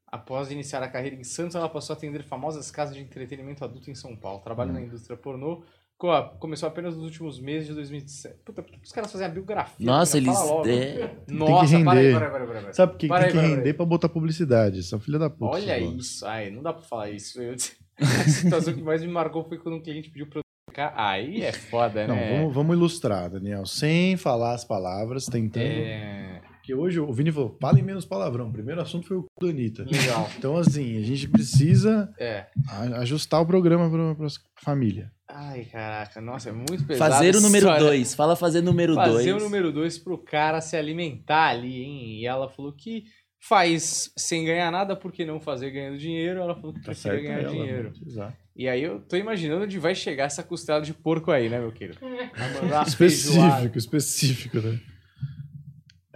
Após iniciar a carreira em Santos, ela passou a atender famosas casas de entretenimento adulto em São Paulo. Trabalha Hum. na indústria pornô. Co- Começou apenas nos últimos meses de 2017. Puta, por que os caras fazem a biografia? Nossa, eles. É, Nossa, render. para aí, para aí, para aí, para aí. Sabe por que Para tem que para render para botar publicidade? São filha da puta. Olha isso. Ai, não dá pra falar isso. Eu... A situação que mais me marcou foi quando um cliente pediu pra eu trocar. Aí é foda, Não, né? vamos, vamos ilustrar, Daniel. Sem falar as palavras, tentando. É... Porque hoje o Vini falou: falem menos palavrão. O primeiro assunto foi o cu da Anitta. Legal. Então, assim, a gente precisa É. a- ajustar o programa pra, pra família. Ai, caraca. Nossa, é muito pesado. Fazer o número história. 2. Fala fazer número 2. Fazer o número 2 pro cara se alimentar ali, hein? E ela falou que faz sem ganhar nada, por que não fazer ganhando dinheiro? Ela falou que Tá certo ganhar ela, dinheiro. né? Exato. E aí eu tô imaginando onde vai chegar essa costela de porco aí, né, meu querido? Específico, específico, né?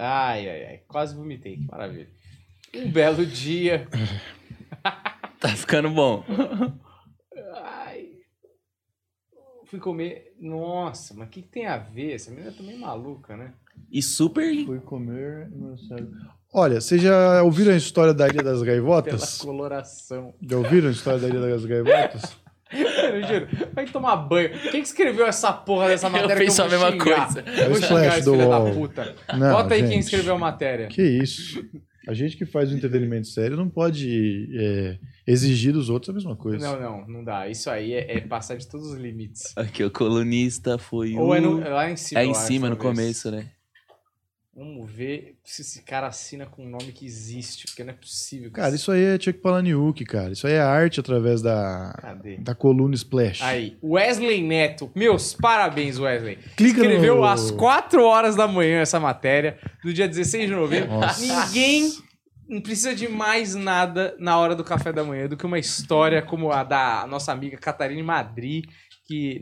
Ai, ai, ai. Quase vomitei, que maravilha. Um belo dia. Tá ficando bom. Ai. Fui comer. Nossa, mas o que, que tem a ver? Essa menina é também maluca, né? E super. Fui comer. Olha, vocês já ouviram a história da Ilha das Pela Gaivotas? coloração. Já ouviram a história da Ilha das Gaivotas? Eu juro, vai tomar banho. Quem que escreveu essa porra dessa matéria que eu penso vou a mesma xingar? coisa. Eu vou o xingar esse do filho da UOL. puta. Não, Bota aí quem escreveu a matéria. Que isso? A gente que faz o entretenimento sério não pode é, exigir dos outros a mesma coisa. Não, não, não dá. Isso aí é, é passar de todos os limites. Aqui, o colunista foi Ou o. é, no- é lá em cima. É eu em cima, no talvez. começo, né? Vamos ver se esse cara assina com um nome que existe, porque não é possível. Cara, isso aí é Chuck Palahniuk, cara. Isso aí é arte através da, Cadê? da coluna Splash. Aí, Wesley Neto. Meus parabéns, Wesley. Clica Escreveu no... às 4 horas da manhã essa matéria, do dia 16 de novembro. Nossa. Ninguém não precisa de mais nada na hora do café da manhã do que uma história como a da nossa amiga Catarina Madri, que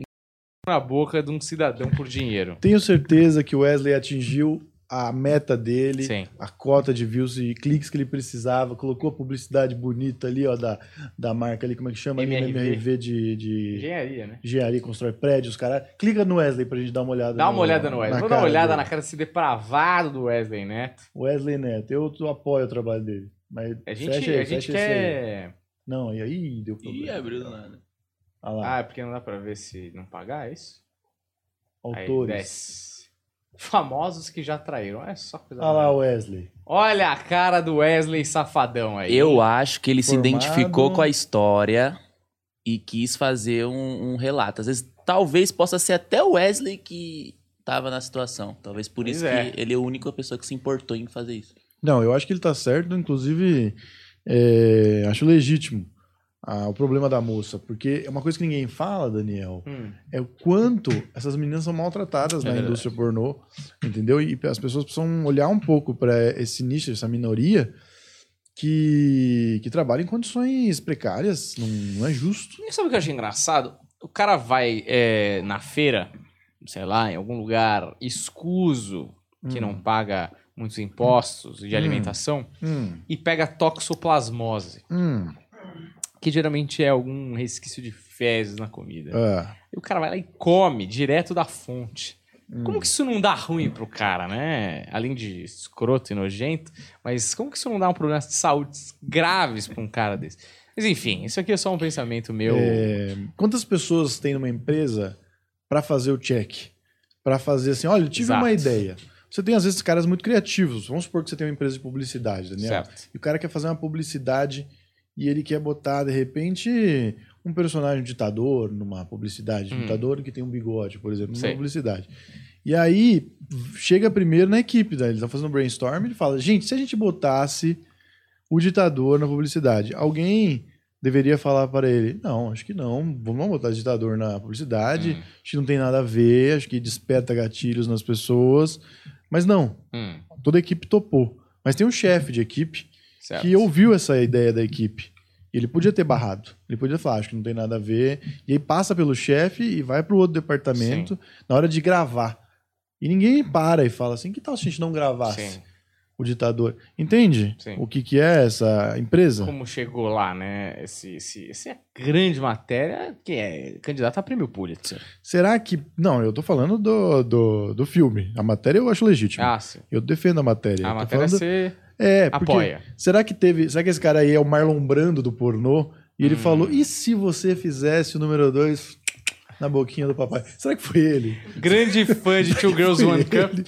na boca de um cidadão por dinheiro. Tenho certeza que o Wesley atingiu a meta dele, Sim. a cota de views e cliques que ele precisava, colocou a publicidade bonita ali, ó, da, da marca ali, como é que chama? ali, MRV. MRV de, de Engenharia, né? engenharia, constrói prédios, cara. Clica no Wesley pra gente dar uma olhada. Dá uma olhada no Wesley. Vou dar uma olhada dele. na cara desse depravado do Wesley Neto. Wesley Neto, eu apoio o trabalho dele. Mas A gente, fecha aí, a gente aí. quer. Não, e aí deu Ih, problema. abriu do nada. Lá, Ah, é porque não dá pra ver se não pagar, é isso? Aí autores. desce. Famosos que já traíram. É só coisa. Olha lá o Wesley. Olha a cara do Wesley safadão aí. Eu acho que ele se Formado. identificou com a história e quis fazer um, um relato. Às vezes, talvez possa ser até o Wesley que tava na situação. Talvez por Pois isso é. que ele é a única pessoa que se importou em fazer isso. Não, eu acho que ele tá certo, inclusive é, acho legítimo o problema da moça, porque é uma coisa que ninguém fala, Daniel, Hum, é o quanto essas meninas são maltratadas É na verdade. indústria pornô, entendeu? E as pessoas precisam olhar um pouco para esse nicho, essa minoria que, que trabalha em condições precárias, não, não é justo. E sabe o que eu achei engraçado? O cara vai é, na feira, sei lá, em algum lugar escuso, que Hum. não paga muitos impostos de Hum. alimentação, Hum, e pega toxoplasmose, hum, que geralmente é algum resquício de fezes na comida. ah, E o cara vai lá e come direto da fonte. hum. Como que isso não dá ruim pro cara, né? Além de escroto e nojento, mas como que isso não dá um problema de saúde graves pra um cara desse? Mas enfim, isso aqui é só um pensamento meu. É, quantas pessoas tem numa empresa para fazer o check? Para fazer assim, olha, eu tive Exato. uma ideia. Você tem, às vezes, caras muito criativos. Vamos supor que você tem uma empresa de publicidade, Daniel. certo. E o cara quer fazer uma publicidade e ele quer botar, de repente, um personagem ditador numa publicidade. Hum. Ditador que tem um bigode, por exemplo, numa Sei. publicidade. E aí, chega primeiro na equipe, né? eles estão fazendo um brainstorm e ele fala, gente, se a gente botasse o ditador na publicidade, alguém deveria falar para ele, não, acho que não, vamos botar ditador na publicidade, Hum, acho que não tem nada a ver, acho que desperta gatilhos nas pessoas. Mas não, hum, toda a equipe topou. Mas tem um chefe de equipe certo. que ouviu essa ideia da equipe. Ele podia ter barrado. Ele podia falar, acho que não tem nada a ver. E aí passa pelo chefe e vai para o outro departamento na hora de gravar. E ninguém para e fala assim, que tal se a gente não gravasse Sim. o ditador? Entende Sim. o que, que é essa empresa? Como chegou lá, né? Esse, esse, essa grande matéria que é candidata a prêmio Pulitzer. Será que... Não, eu tô falando do, do, do filme. A matéria eu acho legítima. Ah, sim. Eu defendo a matéria. A Eu matéria falando- você É, porque apoia. Será que teve. Será que esse cara aí é o Marlon Brando do pornô? E ele Hum. falou: e se você fizesse o número 2 na boquinha do papai? Será que foi ele? Grande fã de Two Girls One Cup.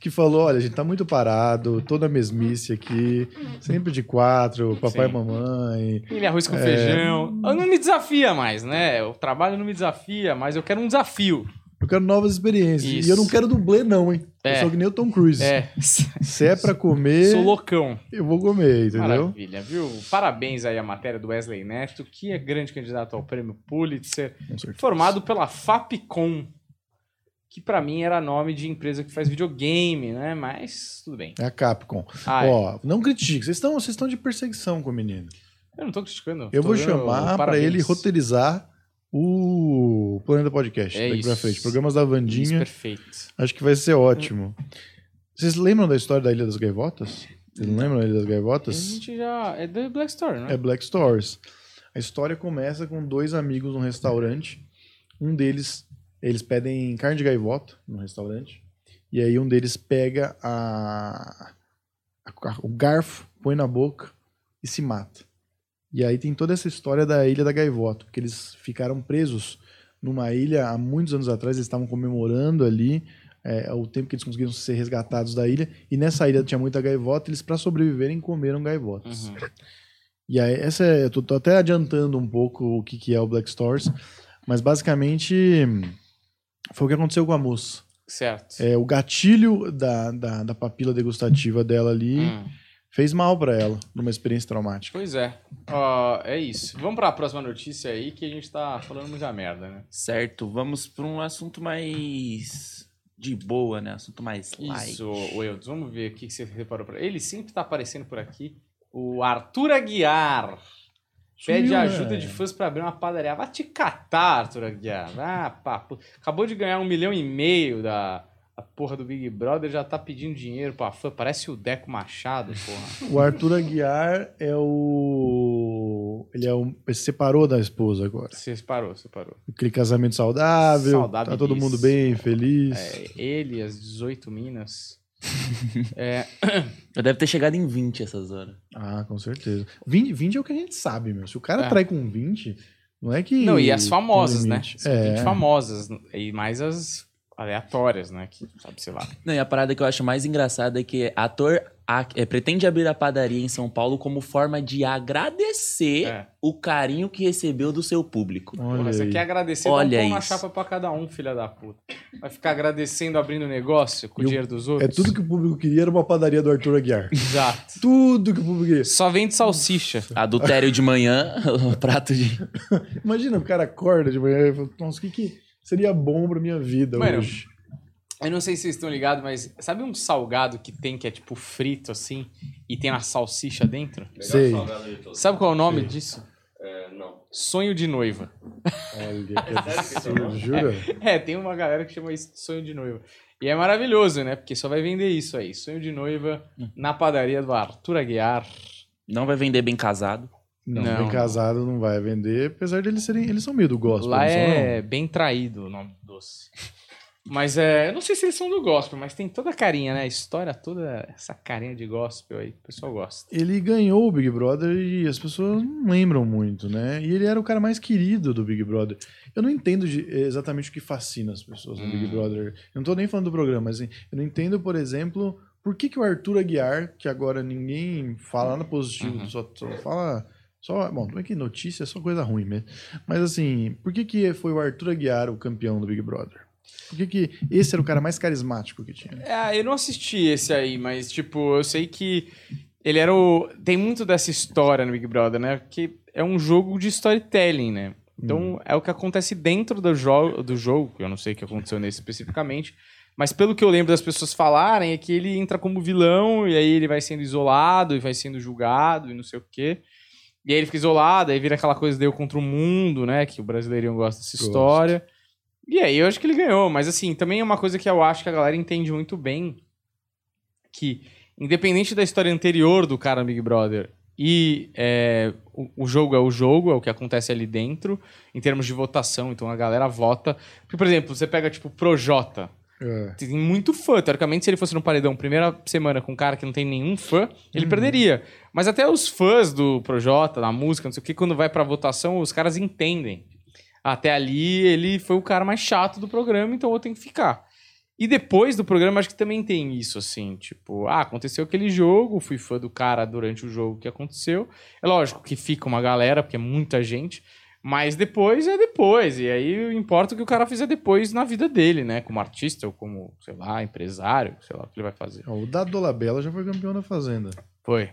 Que falou: olha, a gente tá muito parado, toda a mesmice aqui, sempre de quatro, papai Sim. e mamãe. Ele arroz É. com feijão. Eu não me desafia mais, né? O trabalho não me desafia, mas eu quero um desafio. Eu quero novas experiências. Isso. E eu não quero dublê, não, hein? É. Eu sou que nem o Tom Cruise. É, Se é pra comer, sou loucão. eu vou comer, entendeu? Maravilha, viu? Parabéns aí à matéria do Wesley Neto, que é grande candidato ao prêmio Pulitzer, formado pela Fapcom, que pra mim era nome de empresa que faz videogame, né? Mas tudo bem. É a Capcom. Ah, é. Ó, não critique. Vocês estão, vocês estão de perseguição com o menino. eu não tô criticando. Eu tô vou chamar pra parabéns. ele roteirizar o Planeta Podcast É daqui pra isso. frente. Programas da Isso, Vandinha. perfeito. Acho que vai ser ótimo. Vocês lembram da história da Ilha das Gaivotas? Vocês não lembram da Ilha das A Gaivotas? gente já. É do Black Story, né? É Black Stories. A história começa com dois amigos num restaurante. Um deles, eles pedem carne de gaivota no restaurante. E aí um deles pega a, a- o garfo, põe na boca e se mata. E aí tem toda essa história da Ilha da Gaivota, porque eles ficaram presos numa ilha há muitos anos atrás, eles estavam comemorando ali é, o tempo que eles conseguiram ser resgatados da ilha, e nessa ilha tinha muita gaivota, eles para sobreviverem comeram gaivotas. Uhum. E aí, essa é, eu tô, tô até adiantando um pouco o que, que é o Black Stores, mas basicamente foi o que aconteceu com a moça. Certo. É, o gatilho da, da, da papila degustativa dela ali Hum. Fez mal pra ela, numa experiência traumática. Pois é. Ó, é isso. Vamos pra próxima notícia aí, que a gente tá falando muita merda, né? Certo, vamos para um assunto mais de boa, né? Assunto mais light. Isso, Eudes, vamos ver o que você reparou pra ele. sempre tá aparecendo por aqui. O Arthur Aguiar. Pede Sumiu, ajuda né? de fãs pra abrir uma padaria. Vai te catar, Arthur Aguiar. Ah, papo. Acabou de ganhar um milhão e meio da, da porra do Big Brother, já tá pedindo dinheiro pra fã. Parece o Deco Machado, porra. O Arthur Aguiar é o. Ele é um. Ele se separou da esposa agora. Você parou, você parou. Aquele casamento saudável. Saudável Tá todo mundo bem, feliz. É, ele, as 18 minas. É, Eu deve ter chegado em 20 essas horas. Ah, com certeza. 20, 20 é o que a gente sabe, meu. Se o cara É. trai com 20, não é que. Não, e as famosas, né? São É. 20 famosas. E mais as aleatórias, né? Que sabe, sei lá. Não, e a parada que eu acho mais engraçada é que ator a- é, pretende abrir a padaria em São Paulo como forma de agradecer É. o carinho que recebeu do seu público. Olha Porra, você aí. quer agradecer, Olha dá um na isso. chapa pra cada um, filha da puta. Vai ficar agradecendo abrindo negócio com E o dinheiro dos É outros? tudo que o público queria era uma padaria do Arthur Aguiar. Exato. tudo que o público queria. Só vende salsicha. Adultério de manhã, o prato de. Imagina, o cara acorda de manhã e fala, nossa, o que, que seria bom pra minha vida Mano, hoje? Eu não sei se vocês estão ligados, mas sabe um salgado que tem que é tipo frito assim e tem a salsicha dentro? Sei. salgado de todos. Sabe qual é o nome Sei. disso? É, não. Sonho de noiva. Olha, que é absurdo, nome? jura? É, tem uma galera que chama isso de sonho de noiva. E é maravilhoso, né? Porque só vai vender isso aí. Sonho de noiva na padaria do Arthur Aguiar. Não vai vender bem casado. Não, Não. bem casado não vai vender, apesar de eles serem. Eles são meio do gospel, Lá não é bem traído o nome do doce. Mas é. Eu não sei se eles são do gospel, mas tem toda a carinha, né? A história toda, essa carinha de gospel aí. O pessoal gosta. não? Ele ganhou o Big Brother e as pessoas não lembram muito, né? E ele era o cara mais querido do Big Brother. Eu não entendo de- exatamente o que fascina as pessoas no Big Hum. Brother. Eu não tô nem falando do programa, mas assim, eu não entendo, por exemplo, por que, que o Arthur Aguiar, que agora ninguém fala nada positivo, Uhum. só, só fala. Só, bom, não é que notícia é só coisa ruim mesmo. Mas assim, por que, que foi o Arthur Aguiar o campeão do Big Brother? Por que, que esse era o cara mais carismático que tinha? É, eu não assisti esse aí, mas, tipo, eu sei que ele era o. Tem muito dessa história no Big Brother, né? Porque é um jogo de storytelling, né? Então, é o que acontece dentro do, jo do jogo, eu não sei o que aconteceu nesse especificamente, mas pelo que eu lembro das pessoas falarem, é que ele entra como vilão, e aí ele vai sendo isolado, e vai sendo julgado, e não sei o quê. E aí ele fica isolado, aí vira aquela coisa de eu contra o mundo, né? Que o brasileirinho gosta dessa Gosto. história. E aí eu acho que ele ganhou, mas assim, também é uma coisa que eu acho que a galera entende muito bem, que independente da história anterior do cara Big Brother e é, o, o jogo é o jogo, é o que acontece ali dentro, em termos de votação, então a galera vota. Porque, por exemplo, você pega tipo Projota, É. tem muito fã. Teoricamente, se ele fosse no paredão primeira semana com um cara que não tem nenhum fã, ele perderia. Mas até os fãs do Projota, da música, não sei o que, quando vai pra votação, os caras entendem. Até ali, ele foi o cara mais chato do programa, então eu tenho que ficar. E depois do programa, acho que também tem isso, assim, tipo, ah, aconteceu aquele jogo, fui fã do cara durante o jogo que aconteceu. É lógico que fica uma galera, porque é muita gente, mas depois é depois. E aí importa o que o cara fizer depois na vida dele, né? Como artista ou como, sei lá, empresário, sei lá o que ele vai fazer. O Dado Dolabella já foi campeão da Fazenda. Foi.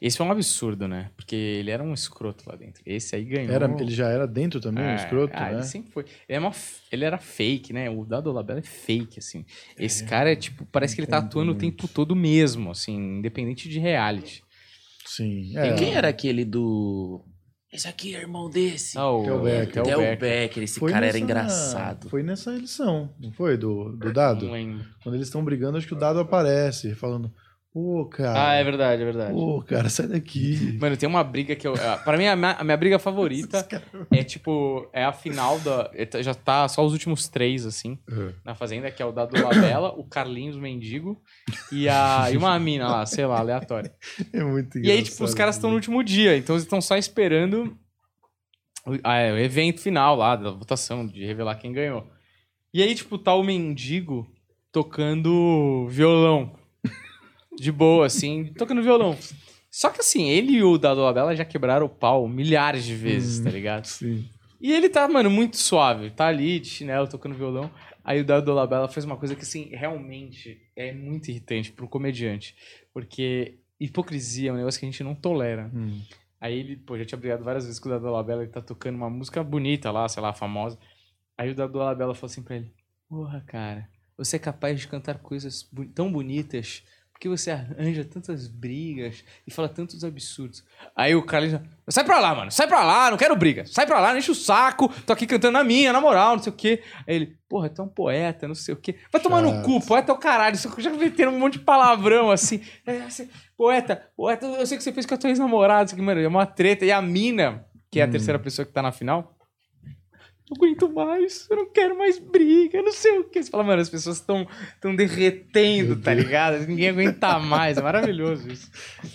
Esse foi um absurdo, né? Porque ele era um escroto lá dentro. Esse aí ganhou. Era, ele já era dentro também, um É, escroto, ah, né? Ele sempre foi. Ele, é uma ele era fake, né? O Dado Labella é fake, assim. Esse cara é tipo, parece que ele tá atuando o tempo todo mesmo, assim, independente de reality. Sim. E É. quem era aquele do. Esse aqui é irmão desse. Ah, o Theo Becker. Theo Theo Becker. Becker, esse Foi cara era nessa- engraçado. Foi nessa edição, não foi? Do, do Dado? Não lembro. Quando eles estão brigando, acho que o Dado aparece, falando: Pô, cara. Ah, é verdade, é verdade. Pô, cara, sai daqui. Mano, tem uma briga que eu. ah, Pra mim, a minha, a minha briga favorita é tipo. É a final da. é, Já tá só os últimos três, assim, Uhum. na Fazenda, que é o Dado Labella, o Carlinhos Mendigo e, a, e uma mina lá, sei lá, aleatória. É muito E aí, tipo, os caras estão no último dia, então eles estão só esperando o, ah, é, o evento final lá, da votação, de revelar quem ganhou. E aí, tipo, tá o mendigo tocando violão. De boa, assim, tocando violão. Só que assim, ele e o Dado Labella já quebraram o pau milhares de vezes, Hum. tá ligado? Sim. E ele tá, mano, muito suave. Tá ali de chinelo tocando violão. Aí o Dado Dolabella fez uma coisa que, assim, realmente é muito irritante pro comediante. Porque hipocrisia é um negócio que a gente não tolera. Hum. Aí ele, pô, já tinha brigado várias vezes com o Dado Dolabella, ele tá tocando uma música bonita lá, sei lá, famosa. Aí o Dado Dolabella falou assim pra ele: Porra, cara, você é capaz de cantar coisas tão bonitas. Que você arranja tantas brigas e fala tantos absurdos? Aí o cara já. Sai pra lá, mano. Sai pra lá, não quero briga. Sai pra lá, não enche o saco. Tô aqui cantando na minha, na moral, não sei o quê. Aí ele, porra, tu é um poeta, não sei o quê. Vai tomar no cu, poeta é o caralho. Você já metendo um monte de palavrão assim. É, poeta, poeta, eu sei que você fez com a tua ex-namorada. Isso aqui, mano, é uma treta. E a mina, que é a terceira pessoa que tá na final. Aguento mais, eu não quero mais briga, não sei o que. Você fala, mano, as pessoas estão tão derretendo, tá ligado? Ninguém aguenta mais. É maravilhoso isso.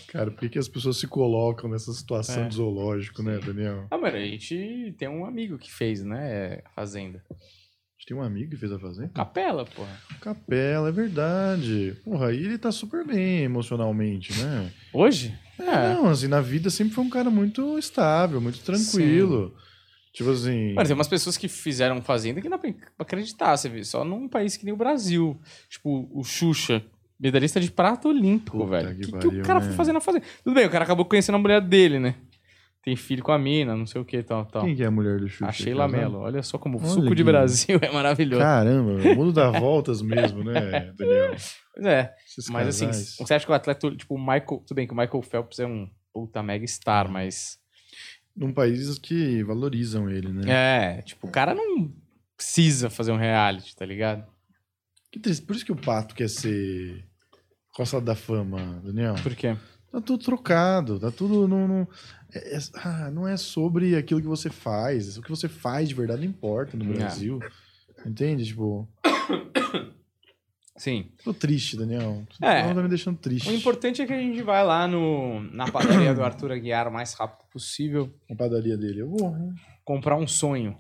Cara, por que, as pessoas se colocam nessa situação É. de zoológico, né, Daniel? Ah, mano, a gente tem um amigo que fez, né? A Fazenda. A gente tem um amigo que fez a fazenda? Capela, porra. Capela, é verdade. Porra, aí ele tá super bem emocionalmente, né? Hoje? É. Não, assim, na vida sempre foi um cara muito estável, muito tranquilo. Tipo assim. Mano, tem umas pessoas que fizeram Fazenda que não dá pra acreditar, você vê. Só num país que nem o Brasil. Tipo, o Xuxa, medalhista de prata olímpico, Puta velho. O que que, que o cara né? foi fazer na Fazenda? Tudo bem, o cara acabou conhecendo a mulher dele, né? Tem filho com a mina, não sei o que, tal, tal. Quem que é a mulher do Xuxa? A Sheila Casada? Mello. Olha só como o suco de Brasil é maravilhoso. Caramba, o mundo dá voltas mesmo, né, Daniel? Pois é. Esses Mas assim, casais. você acha que o atleta, tipo, o Michael. Tudo bem que o Michael Phelps é um puta mega star, mas. Num país que valorizam ele, né? É, tipo, o cara não precisa fazer um reality, tá ligado? Que triste. Por isso que o Pato quer ser Costa da Fama, Daniel. Por quê? Tá tudo trocado, tá tudo. Não, não, é, é- ah, não é sobre aquilo que você faz. O que você faz de verdade não importa no É. Brasil. Entende? Tipo, Sim. tô triste, Daniel. É. Tá me deixando triste. O importante é que a gente vai lá no, na padaria do Arthur Aguiar o mais rápido possível A padaria dele. Eu vou. hein? comprar um sonho.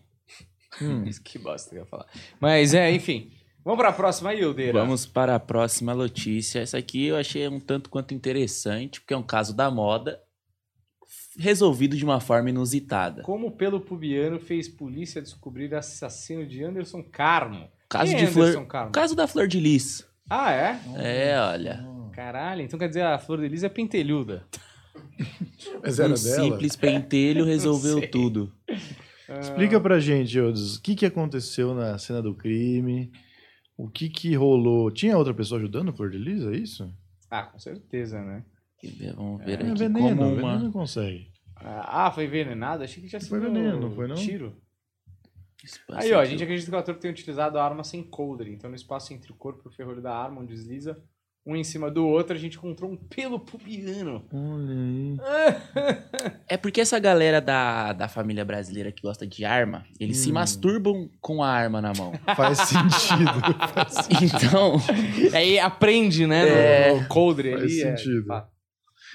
Hum. que bosta que eu ia falar. Mas é, enfim. Vamos pra próxima aí, Ildeira. Vamos para a próxima notícia. Essa aqui eu achei um tanto quanto interessante, porque é um caso da moda resolvido de uma forma inusitada. Como o pelo pubiano fez polícia descobrir assassino de Anderson Carmo? Caso Quem de é Flor, Anderson Carmo? caso da Flor de Lis. Ah, é? É, olha. Caralho, então quer dizer a Flor de Lis é pentelhuda. Mas era um dela? simples pentelho resolveu tudo. Explica pra gente, Eudes, o que, que aconteceu na cena do crime? O que que rolou? Tinha outra pessoa ajudando o Flor de Lis, é isso? Ah, com certeza, né? Vamos ver É aqui veneno, como veneno uma... não consegue. Ah, foi envenenado? Achei que já Foi sido veneno, não foi não? tiro. Aí, ó, a gente acredita que o ator tenha utilizado a arma sem coldre. Então, no espaço entre o corpo e o ferrolho da arma, onde desliza um em cima do outro, a gente encontrou um pelo pubiano. Olha aí. É porque essa galera da, da família brasileira que gosta de arma, eles se Hum. masturbam com a arma na mão. Faz sentido. Faz Então, Aí aprende, né? É, no, no coldre faz ali. é, sentido. fato.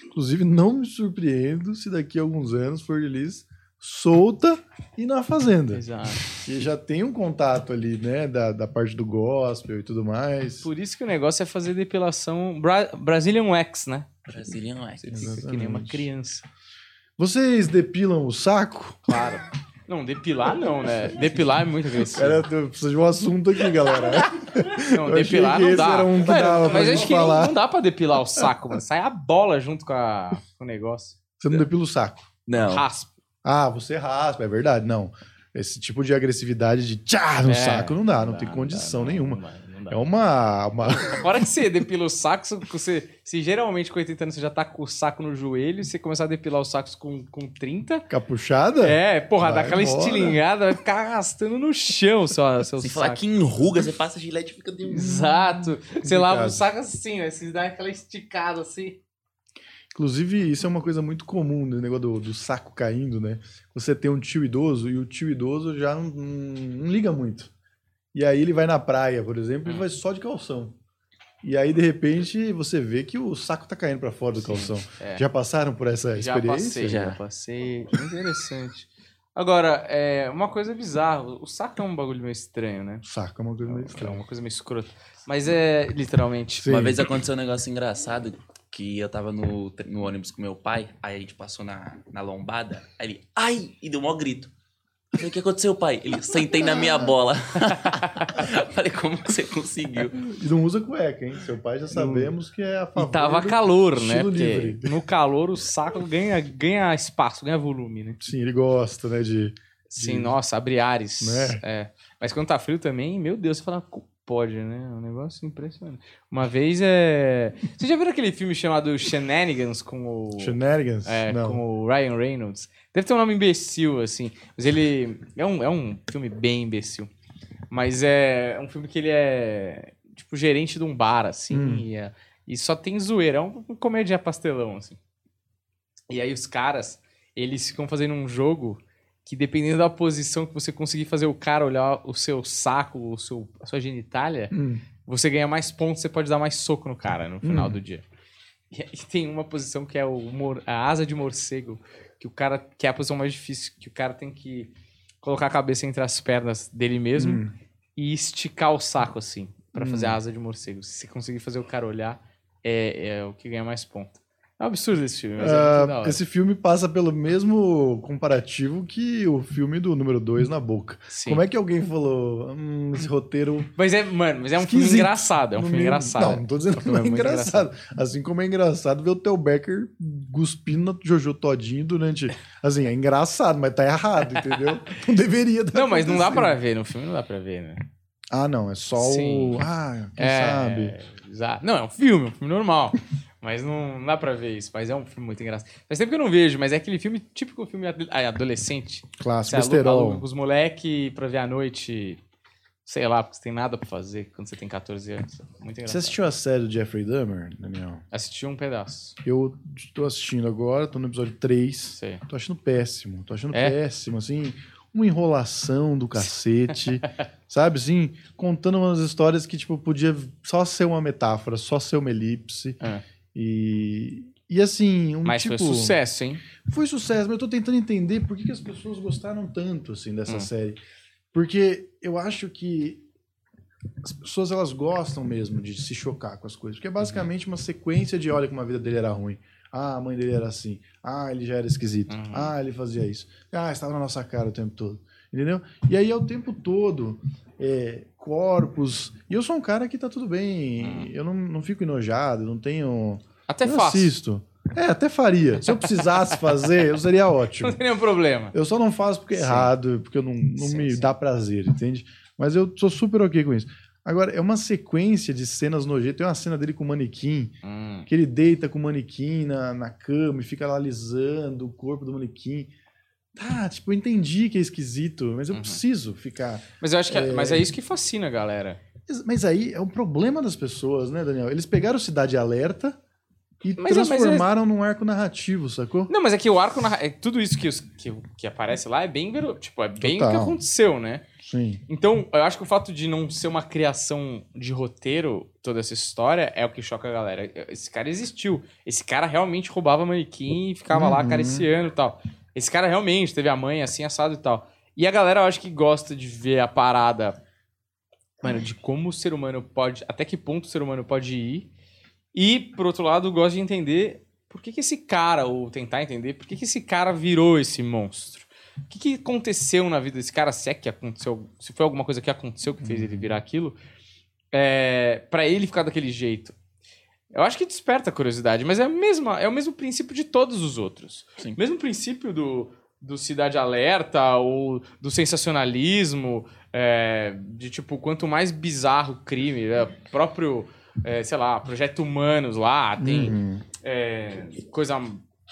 Inclusive, não me surpreendo se daqui a alguns anos Flor de Lis solta e na fazenda. Exato. E já tem um contato ali, né, da, da parte do gospel e tudo mais. Por isso que o negócio é fazer depilação Bra Brazilian Wax, né? Brazilian é. Você fica que nem uma criança. Vocês depilam o saco? Claro. Não, depilar não, né? Depilar é muito agressivo. Cara, eu preciso de um assunto aqui, galera. Não, Eu achei depilar que não esse dá. era um que Mano, dava pra mas acho que não, falar. não dá pra depilar o saco, mano. Sai a bola junto com, a- com o negócio. Você não depila o saco. Não. Raspa. Ah, você raspa, é verdade. Não. Esse tipo de agressividade de tchá no É, saco não dá, não, tem dá, condição dá, nenhuma. não dá, não dá. É uma, uma. Agora que você depila o saco, você, se geralmente com 80 anos você já tá com o saco no joelho, e você começar a depilar os sacos com, com 30, capuchada? é, porra, Vai dá aquela embora. estilingada, vai ficar arrastando no chão seu, seu Sem saco. falar que enruga, você passa gilete e fica de. Exato. Você lava o saco assim, né? Você dá aquela esticada assim. Inclusive, isso é uma coisa muito comum, né? o negócio do, do saco caindo, né? Você tem um tio idoso e o tio idoso já não, não- não liga muito. E aí ele vai na praia, por exemplo, Hum. e vai só de calção. E aí, de repente, você vê que o saco tá caindo pra fora do calção. É. Já passaram por essa Já experiência? passei, já. Já. passei. Interessante. Agora, é uma coisa bizarra. O saco é um bagulho meio estranho, né? O saco é uma coisa meio É estranha. uma coisa meio escrota. Mas é literalmente. Sim. Uma vez aconteceu um negócio engraçado que eu tava no, no ônibus com meu pai, aí a gente passou na, na lombada, aí ele, ai, e deu um maior grito. Falei, o que aconteceu, pai? Ele, sentei na minha bola. Falei, como você conseguiu? E não usa cueca, hein? Seu pai já sabemos que é a favor E tava do calor, né? Porque livre. no calor o saco ganha, ganha espaço, ganha volume, né? Sim, ele gosta, né? De... Sim, nossa, abre ares. Né? É. Mas quando tá frio também, meu Deus, você fala, "Co- pode, né? É um negócio impressionante. Uma vez é. Você já viu aquele filme chamado Shenanigans com o. Shenanigans? É, não. com o Ryan Reynolds. Deve ter um nome imbecil, assim. Mas ele. É um, é um filme bem imbecil. Mas é um filme que ele é. Tipo, gerente de um bar, assim. Hum. E, é- e só tem zoeira. É um, um comédia pastelão, assim. E aí os caras, eles ficam fazendo um jogo que dependendo da posição que você conseguir fazer o cara olhar o seu saco, o seu, a sua genitália, Hum. você ganha mais pontos, você pode dar mais soco no cara no final Hum. do dia. E aí tem uma posição que é o a asa de morcego, que o cara que é a posição mais difícil, que o cara tem que colocar a cabeça entre as pernas dele mesmo Hum. e esticar o saco assim, pra fazer Hum. a asa de morcego. Se você conseguir fazer o cara olhar, é, é o que ganha mais ponto. É um absurdo esse filme, mas é Ah, esse filme passa pelo mesmo comparativo que o filme do número 2 na boca. Sim. Como é que alguém falou, hum, esse roteiro Mas é, mano, mas é um filme Esquisito. engraçado, é um filme engraçado. Não, não tô dizendo É que é filme muito engraçado. Assim como é engraçado ver o Theo Becker cuspindo na Jojo Todinho durante. Assim, é engraçado, mas tá errado, entendeu? Não deveria Não, mas não dá pra ver, no filme não dá pra ver, né? Ah, não, é só Sim. o. Ah, quem é, sabe? Exato. Não, é um filme, um filme normal. mas não, não dá pra ver isso. Mas é um filme muito engraçado. Faz tempo que eu não vejo, mas é aquele filme típico filme ah, adolescente. Clássico, Você besterol. os moleque pra ver à noite. Sei lá, porque você tem nada pra fazer quando você tem 14 anos. Muito Você engraçado. assistiu a série do Jeffrey Dahmer, Daniel? Assisti um pedaço. Eu tô assistindo agora, tô no episódio 3. Sei. Tô achando péssimo, tô achando É? péssimo, assim, uma enrolação do cacete, sabe, assim, contando umas histórias que, tipo, podia só ser uma metáfora, só ser uma elipse, É. e, e assim, um Mas tipo... foi sucesso, hein? Foi sucesso, mas eu tô tentando entender por que, que as pessoas gostaram tanto, assim, dessa Hum. série, porque eu acho que as pessoas, elas gostam mesmo de se chocar com as coisas, porque é basicamente uma sequência de, olha como a vida dele era ruim, ah, a mãe dele era assim. Ah, ele já era esquisito. Uhum. Ah, ele fazia isso. Ah, estava na nossa cara o tempo todo. Entendeu? E aí é o tempo todo. É, corpos. E eu sou um cara que tá tudo bem. Uhum. Eu não, não fico enojado, não tenho. Até eu assisto. É, até faria. Se eu precisasse fazer, eu seria ótimo. Não tem nenhum problema. Eu só não faço porque é Sim. errado, porque não, não Sim, me sim. dá prazer, entende? Mas eu sou super ok com isso. Agora, é uma sequência de cenas nojentas. Tem uma cena dele com o manequim, Hum. que ele deita com o manequim na, na cama e fica lá alisando o corpo do manequim. Tá, tipo, eu entendi que é esquisito, mas eu Uhum. preciso ficar. Mas eu acho que é, É. mas é isso que fascina a galera. Mas- aí é um problema das pessoas, né, Daniel? Eles pegaram Cidade Alerta e Mas é- mas é- transformaram num arco narrativo, sacou? Não, mas é que o arco narra- é tudo isso que, os- que, que aparece lá é bem, tipo, é bem o que Total. aconteceu, né? Sim. Então, eu acho que o fato de não ser uma criação de roteiro, toda essa história, é o que choca a galera. Esse cara existiu. Esse cara realmente roubava manequim e ficava lá Uhum. acariciando e tal. Esse cara realmente teve a mãe assim, assado e tal. E a galera, eu acho que gosta de ver a parada, mano, de como o ser humano pode. Até que ponto o ser humano pode ir. E, por outro lado, gosta de entender por que, que esse cara, ou tentar entender, por que, que esse cara virou esse monstro. O que, que aconteceu na vida desse cara? Se é que aconteceu, se foi alguma coisa que aconteceu que fez ele virar aquilo, é, para ele ficar daquele jeito. Eu acho que desperta a curiosidade, mas é, a mesma, é o mesmo princípio de todos os outros. Sim. Mesmo princípio do, do Cidade Alerta ou do sensacionalismo, é, de tipo, quanto mais bizarro o crime, é, próprio, é, sei lá, Projeto Humanos lá, tem Uhum. é, coisa.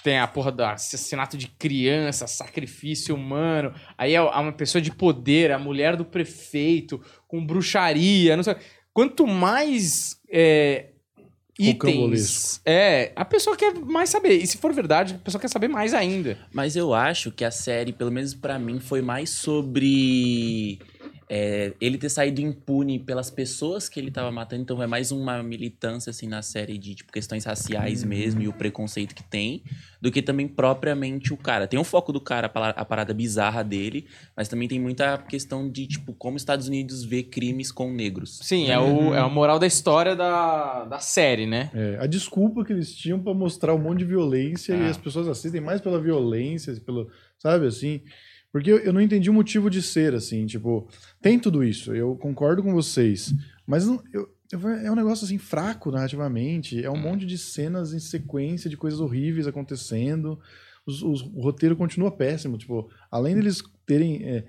Tem a porra do assassinato de criança, sacrifício humano. Aí é uma pessoa de poder, a mulher do prefeito, com bruxaria, não sei. Quanto mais é, itens. É, a pessoa quer mais saber. E se for verdade, a pessoa quer saber mais ainda. Mas eu acho que a série, pelo menos pra mim, foi mais sobre é, ele ter saído impune pelas pessoas que ele tava matando. Então é mais uma militância, assim, na série de, tipo, questões raciais mesmo e o preconceito que tem, do que também propriamente o cara. Tem um foco do cara, a parada bizarra dele, mas também tem muita questão de, tipo, como os Estados Unidos vê crimes com negros. Sim, é, Uhum. o, é a moral da história da, da série, né? É, a desculpa que eles tinham pra mostrar um monte de violência e Ah. as pessoas assistem mais pela violência, pelo, sabe assim? Porque eu, eu não entendi o motivo de ser, assim, tipo, tem tudo isso, eu concordo com vocês, mas não, eu, eu- é um negócio assim fraco narrativamente, é um monte de cenas em sequência de coisas horríveis acontecendo, os- os- o roteiro continua péssimo, tipo, além deles terem, é,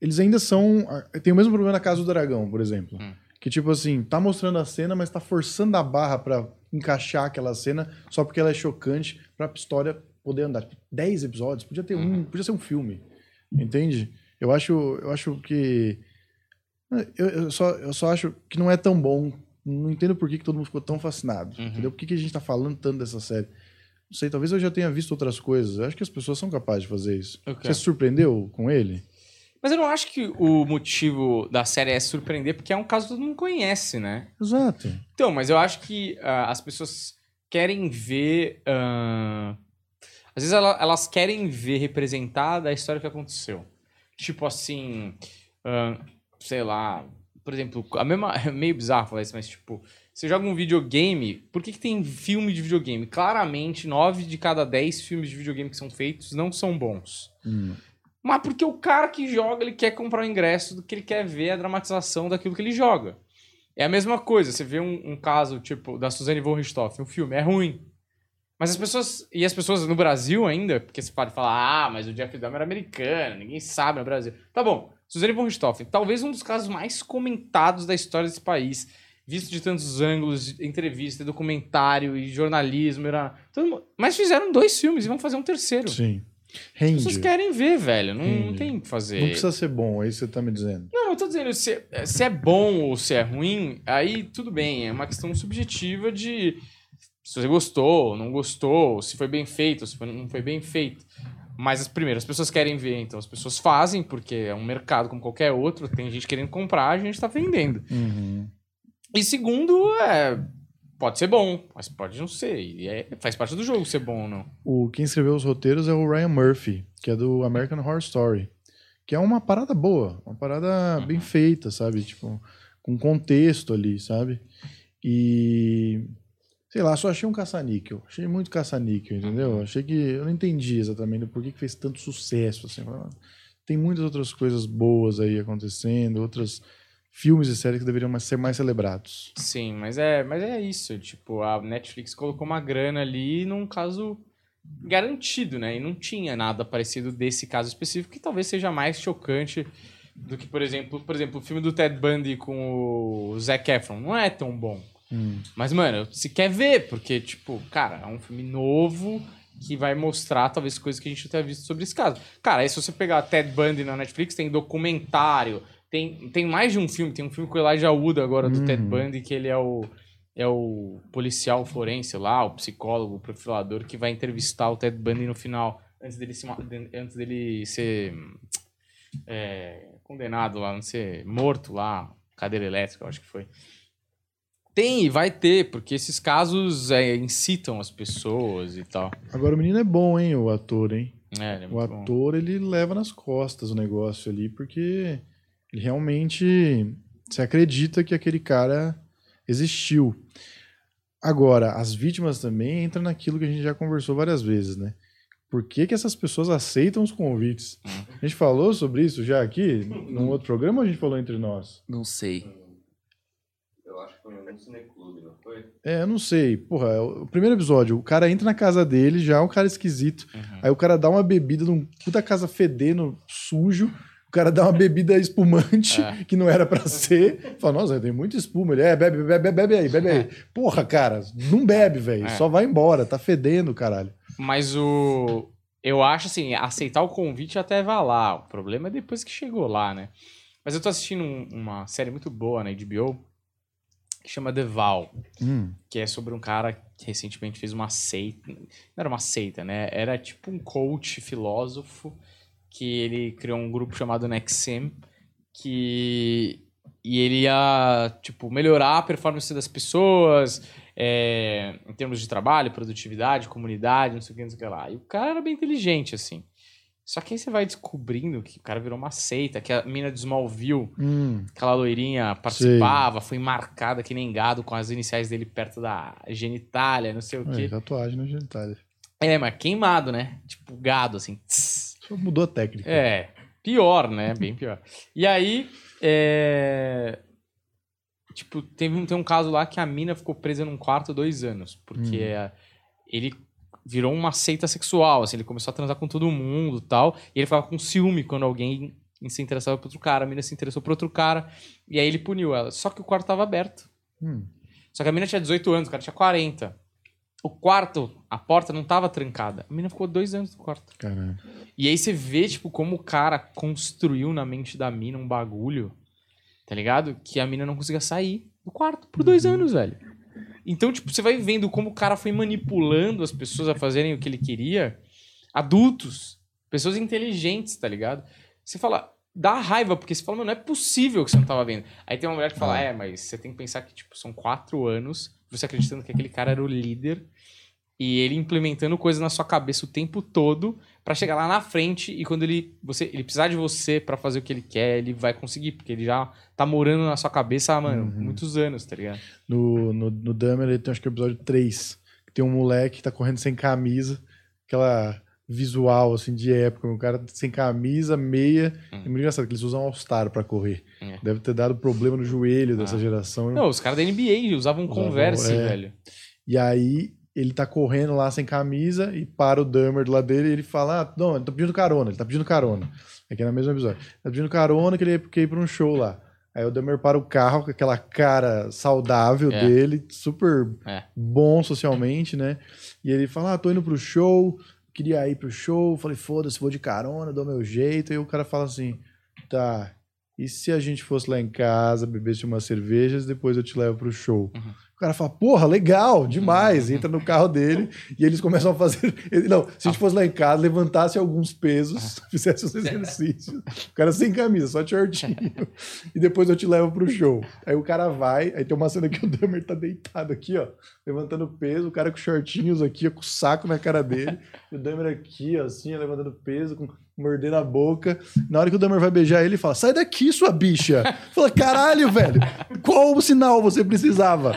eles ainda são, tem o mesmo problema na Casa do Dragão, por exemplo, Hum. que tipo assim, tá mostrando a cena, mas tá forçando a barra pra encaixar aquela cena só porque ela é chocante pra história poder andar. 10 episódios, podia ter um, podia ser um filme. Entende? Eu acho, eu acho que. Eu, eu só, eu só acho que não é tão bom. Não entendo por que, que todo mundo ficou tão fascinado. Uhum. Entendeu? Por que, que a gente tá falando tanto dessa série? Não sei, talvez eu já tenha visto outras coisas. Eu acho que as pessoas são capazes de fazer isso. Ok. Você se surpreendeu com ele? Mas eu não acho que o motivo da série é surpreender, porque é um caso que todo mundo conhece, né? Exato. Então, mas eu acho que ah, as pessoas querem ver. ah, às vezes ela- elas querem ver representada a história que aconteceu. Tipo assim. ah, sei lá. Por exemplo, a mesma. É meio bizarro falar isso, mas tipo. Você joga um videogame, por que, que tem filme de videogame? Claramente, 9 de cada 10 filmes de videogame que são feitos não são bons. Hum. Mas porque o cara que joga, ele quer comprar o ingresso do que ele quer ver a dramatização daquilo que ele joga. É a mesma coisa, você vê um, um caso, tipo, da Suzane von Richthofen, um filme, é ruim. Mas as pessoas, e as pessoas no Brasil ainda, porque você pode falar, ah, mas o Jeff Dahmer é americano, ninguém sabe no Brasil. Tá bom, Suzane von Richthofen, talvez um dos casos mais comentados da história desse país, visto de tantos ângulos, entrevista, documentário e jornalismo, era... mundo- Mas fizeram dois filmes e vão fazer um terceiro. Sim. As Rende. pessoas querem ver, velho. Não, não tem o que fazer. Não precisa ser bom, é isso que você tá me dizendo. Não, eu tô dizendo, se, se é bom ou se é ruim, aí tudo bem. É uma questão subjetiva de se você gostou, não gostou, se foi bem feito, se não foi bem feito. Mas as primeiras as pessoas querem ver, então as pessoas fazem, porque é um mercado como qualquer outro, tem gente querendo comprar, a gente tá vendendo. Uhum. E segundo, é, pode ser bom, mas pode não ser. E é- faz parte do jogo ser bom ou não. O, quem escreveu os roteiros é o Ryan Murphy, que é do American Horror Story. Que é uma parada boa, uma parada bem feita, sabe? Tipo, com contexto ali, sabe? E. Sei lá, só achei um caça-níquel. Achei muito caça-níquel, entendeu? Achei que. Eu não entendi exatamente por que fez tanto sucesso. Assim. Tem muitas outras coisas boas aí acontecendo, outros filmes e séries que deveriam ser mais celebrados. Sim, mas é, mas é isso. Tipo, a Netflix colocou uma grana ali num caso garantido, né? E não tinha nada parecido desse caso específico, que talvez seja mais chocante do que, por exemplo, por exemplo, o filme do Ted Bundy com o Zac Efron. Não é tão bom. Hum. Mas, mano, se quer ver, porque, tipo, cara, é um filme novo que vai mostrar, talvez, coisas que a gente não tenha visto sobre esse caso. Cara, aí se você pegar Ted Bundy na Netflix, tem documentário, tem, tem mais de um filme, tem um filme com o Elijah Wood agora, do Uhum. Ted Bundy, que ele é o, é o policial forense lá, o psicólogo, o profilador, que vai entrevistar o Ted Bundy no final, antes dele, se, antes dele ser é, condenado lá, não ser morto lá, cadeira elétrica, eu acho que foi. Tem, e vai ter, porque esses casos é, incitam as pessoas e tal. Agora o menino é bom, hein, o ator, hein? É, ele é O muito bom. ator, ele leva nas costas o negócio ali, porque ele realmente se acredita que aquele cara existiu. Agora, as vítimas também entram naquilo que a gente já conversou várias vezes, né? Por que, que essas pessoas aceitam os convites? A gente falou sobre isso já aqui, num outro programa, ou a gente falou entre nós? Não sei. Eu acho que foi em algum cineclube, não foi? É, eu não sei. Porra, é o primeiro episódio, o cara entra na casa dele, já é um cara esquisito. Uhum. Aí o cara dá uma bebida num puta casa fedendo, sujo. O cara dá uma bebida espumante, É. que não era pra ser. Fala, nossa, tem muita espuma. Ele, é, bebe, bebe, bebe aí, bebe aí. Porra, cara, não bebe, velho. É. Só vai embora, tá fedendo, caralho. Mas o. Eu acho assim, aceitar o convite até vai lá. O problema é depois que chegou lá, né? Mas eu tô assistindo um- uma série muito boa na HBO que chama The Val. Hum, que é sobre um cara que recentemente fez uma seita. Não era uma seita, né? Era tipo um coach filósofo que ele criou um grupo chamado Nexem que e ele ia tipo melhorar a performance das pessoas é, em termos de trabalho, produtividade, comunidade, não sei o que, não sei o que lá. E o cara era bem inteligente assim. Só que aí você vai descobrindo que o cara virou uma seita, que a mina de Smallville hum. aquela loirinha participava, foi marcada que nem gado com as iniciais dele perto da genitália, não sei o É, quê. tatuagem no genitália. É, mas queimado, né? Tipo gado, assim. Só mudou a técnica. É, pior, né? Bem pior. E aí, é... tipo, teve um, tem um caso lá que a mina ficou presa num quarto dois anos, porque Hum. é, ele virou uma seita sexual, assim, ele começou a transar com todo mundo e tal, e ele ficava com ciúme quando alguém se interessava por outro cara, a mina se interessou por outro cara, e aí ele puniu ela. Só que o quarto tava aberto. Hum. Só que a mina tinha 18 anos, o cara tinha 40. O quarto, a porta não tava trancada. A mina ficou dois anos no quarto. Caralho. E aí você vê, tipo, como o cara construiu na mente da mina um bagulho, tá ligado? Que a mina não conseguia sair do quarto por dois anos, velho. Então, tipo, você vai vendo como o cara foi manipulando as pessoas a fazerem o que ele queria. Adultos, pessoas inteligentes, tá ligado? Você fala, dá raiva, porque você fala, mano, não é possível que você não tava vendo. Aí tem uma mulher que fala, Ah. é, mas você tem que pensar que, tipo, são quatro anos, você acreditando que aquele cara era o líder, e ele implementando coisas na sua cabeça o tempo todo pra chegar lá na frente e quando ele você ele precisar de você pra fazer o que ele quer, ele vai conseguir, porque ele já tá morando na sua cabeça há, mano, Uhum. muitos anos, tá ligado? No, no, no Dahmer, ele tem acho que é o episódio 3, que tem um moleque que tá correndo sem camisa, aquela visual, assim, de época, o cara sem camisa, meia, Hum. é muito engraçado que eles usam All-Star pra correr. É. Deve ter dado problema no joelho dessa Ah. geração. Não, os caras da NBA usavam Usavam, Converse, é. velho. E aí ele tá correndo lá sem camisa e para o Dahmer do lado dele e ele fala: ah, não, ele tá pedindo carona, ele tá pedindo carona. Aqui é no mesmo episódio. Tá pedindo carona que ele quer ir pra um show lá. Aí o Dahmer para o carro com aquela cara saudável É. dele, super É. bom socialmente, né? E ele fala: ah, tô indo pro show, queria ir pro show. Falei: foda-se, vou de carona, dou meu jeito. E o cara fala assim: tá. E se a gente fosse lá em casa, bebesse umas cervejas, depois eu te levo pro show? Uhum. O cara fala, porra, legal, demais. Entra no carro dele e eles começam a fazer. ele- Não, se a gente fosse lá em casa, levantasse alguns pesos, fizesse os exercícios. O cara sem camisa, só shortinho. e depois eu te levo pro show. Aí o cara vai, aí tem uma cena que o Dahmer tá deitado aqui, ó, levantando peso, o cara com shortinhos aqui, ó, com o saco na cara dele. E o Dahmer aqui, ó, assim, ó, levantando peso, com mordendo a boca. Na hora que o Dahmer vai beijar ele, ele fala: sai daqui, sua bicha. Fala, caralho, velho. Qual o sinal você precisava?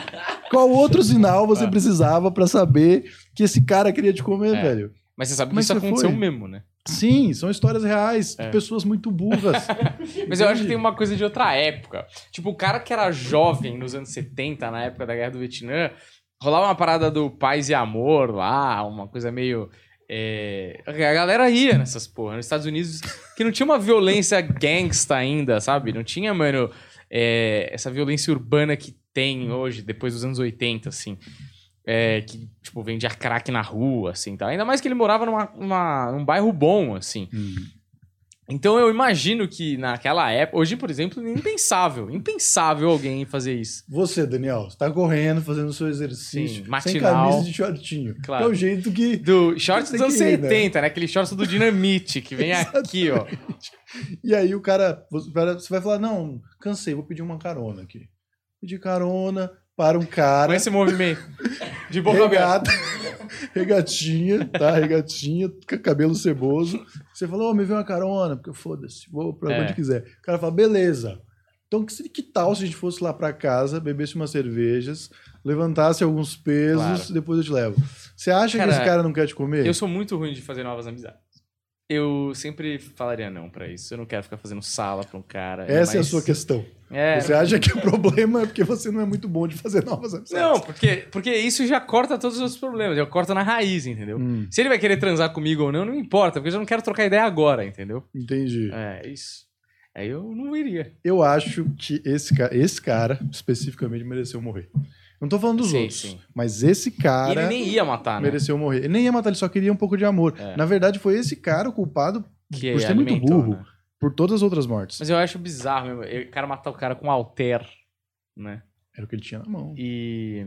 Qual outro sinal você precisava pra saber que esse cara queria te comer, É. velho? Mas você sabe que Mas isso aconteceu foi? mesmo, né? Sim, são histórias reais É. de pessoas muito burras. Mas eu acho que tem uma coisa de outra época. Tipo, o cara que era jovem nos anos 70, na época da Guerra do Vietnã, rolava uma parada do paz e amor lá, uma coisa meio. É, A galera ia nessas porra. Nos Estados Unidos, que não tinha uma violência gangsta ainda, sabe? Não tinha, mano, é, essa violência urbana que tem hoje, depois dos anos 80, assim. É, que, tipo, vendia crack na rua, assim, tá? Ainda mais que ele morava numa, numa- num bairro bom, assim. Então eu imagino que naquela época, hoje, por exemplo, impensável, impensável alguém fazer isso. Você, Daniel, você tá correndo, fazendo o seu exercício, Sim, sem matinal. camisa de shortinho. Claro. É o jeito que. Do shorts dos anos que ir, né? 70, né? Aquele shorts do Dinamite, que vem aqui, ó. E aí o cara, você vai- você vai falar: não, cansei, vou pedir uma carona aqui. Pedir carona para um cara. Com esse movimento. De boca aberta. regatinha, tá? Regatinha, ca- cabelo ceboso. Você falou, ô, me vê uma carona, porque foda-se, vou pra É. onde quiser. O cara fala, beleza. Então, que, que tal se a gente fosse lá pra casa, bebesse umas cervejas, levantasse alguns pesos, Claro. depois eu te levo. Você acha Cara, que esse cara não quer te comer? Eu sou muito ruim de fazer novas amizades. Eu sempre falaria não pra isso. Eu não quero ficar fazendo sala pra um cara. Essa é a sua questão. É, Você acha que o problema é porque você não é muito bom de fazer novas amizades. Não, porque, porque isso já corta todos os outros problemas. Já corta na raiz, entendeu? Hum, Se ele vai querer transar comigo ou não, não importa, porque eu já não quero trocar ideia agora, entendeu? entendi. É, isso. Aí eu não iria. Eu acho que esse, esse cara, especificamente, mereceu morrer. Não tô falando dos Sim, outros, sim. mas esse E cara... ele nem ia matar, né? mereceu morrer. Ele nem ia matar, ele só queria um pouco de amor. É. Na verdade, foi esse cara o culpado Que por ser muito burro. né? Por todas as outras mortes. Mas eu acho bizarro mesmo. O cara matar o cara com alter, né? Era o que ele tinha na mão. E,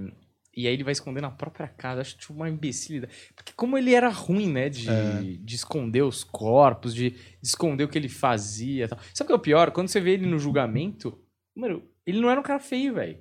e aí ele vai esconder na própria casa. Acho tipo uma imbecilidade. Porque como ele era ruim, né? De, É. de esconder os corpos, de, de esconder o que ele fazia tal. Sabe o que é o pior? Quando você vê ele no julgamento, mano, ele não era um cara feio, velho.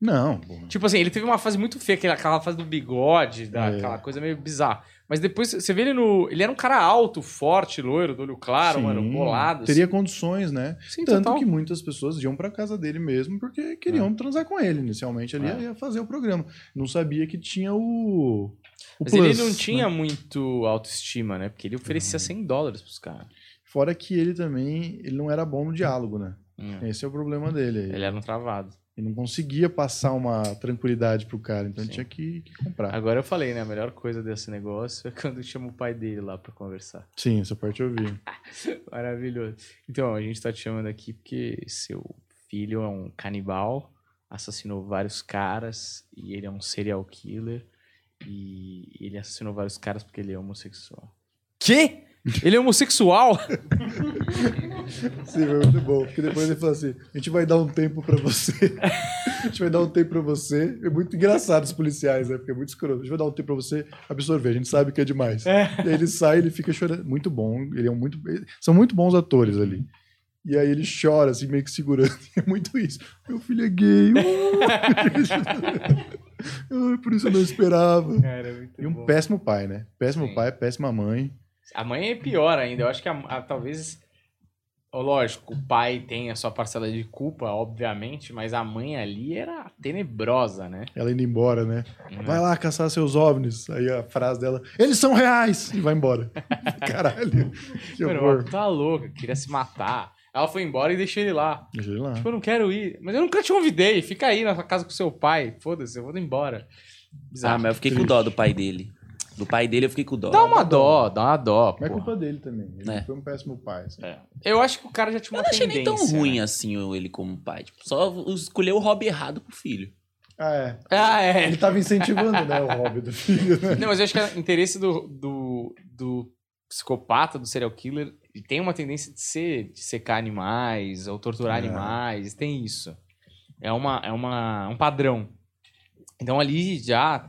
Não. Tipo assim, ele teve uma fase muito feia, aquela, aquela fase do bigode, da, É. coisa meio bizarra. Mas depois você vê ele no. Ele era um cara alto, forte, loiro, do olho claro, Sim, mano, bolado. Teria condições, né? assim. Sim, Tanto total. que muitas pessoas iam pra casa dele mesmo porque queriam transar com ele. Inicialmente ali É. ia fazer o programa. Não sabia que tinha o. O Mas ele plus, não né? tinha muito autoestima, né? Porque ele oferecia 100 dólares pros caras. Fora que ele também, ele não era bom no diálogo, né? Hum. Esse é o problema dele. Ele era um travado. Ele não conseguia passar uma tranquilidade pro cara, então ele tinha que, que comprar. Agora eu falei, né? A melhor coisa desse negócio é quando chama o pai dele lá pra conversar. Sim, essa parte eu vi. Maravilhoso. Então, a gente tá te chamando aqui porque seu filho é um canibal, assassinou vários caras e ele é um serial killer. E ele assassinou vários caras porque ele é homossexual. Quê? Ele é homossexual? Sim, foi muito bom. Porque depois ele falou assim: a gente vai dar um tempo pra você. a gente vai dar um tempo pra você. É muito engraçado os policiais, né? Porque é muito escroto. A gente vai dar um tempo pra você absorver. A gente sabe que é demais. E aí ele sai, ele fica chorando. Muito bom. Ele é um muito. São muito bons atores ali. E aí ele chora, assim, meio que segurando. É muito isso. Meu filho é gay. Ai, por isso eu não esperava. Cara, muito E um péssimo pai, né? Péssimo Sim. pai, péssima mãe. A mãe é pior ainda. Eu acho que a, a- talvez. Lógico, o pai tem a sua parcela de culpa, obviamente, mas a mãe ali era tenebrosa, né? Ela indo embora, né? Uhum. Vai lá caçar seus ovnis. Aí a frase dela, eles são reais! E vai embora. Caralho. Que Mano, horror. tá louca, queria se matar. Ela foi embora e deixou ele lá. Deixa ele lá. Tipo, eu não quero ir. Mas eu nunca te convidei. Fica aí na sua casa com seu pai. Foda-se, eu vou embora. Bizarro. Ah, mas eu fiquei com Triste. dó do pai dele. Do pai dele eu fiquei com dó. Dá uma dó, dá uma dó. Mas é culpa dele também. Ele É. foi um péssimo pai. assim. É. Eu acho que o cara já tinha Eu uma não achei tendência. nem tão ruim né? assim o- ele como pai. Tipo, só escolheu o hobby errado pro filho. Ah, é. Ah, é. Ele tava incentivando, né, o hobby do filho, né? Não, mas eu acho que o interesse do, do, do psicopata, do serial killer, ele tem uma tendência de ser de secar animais ou torturar É. animais. Tem isso. É, uma, é uma, um padrão. Então ali já.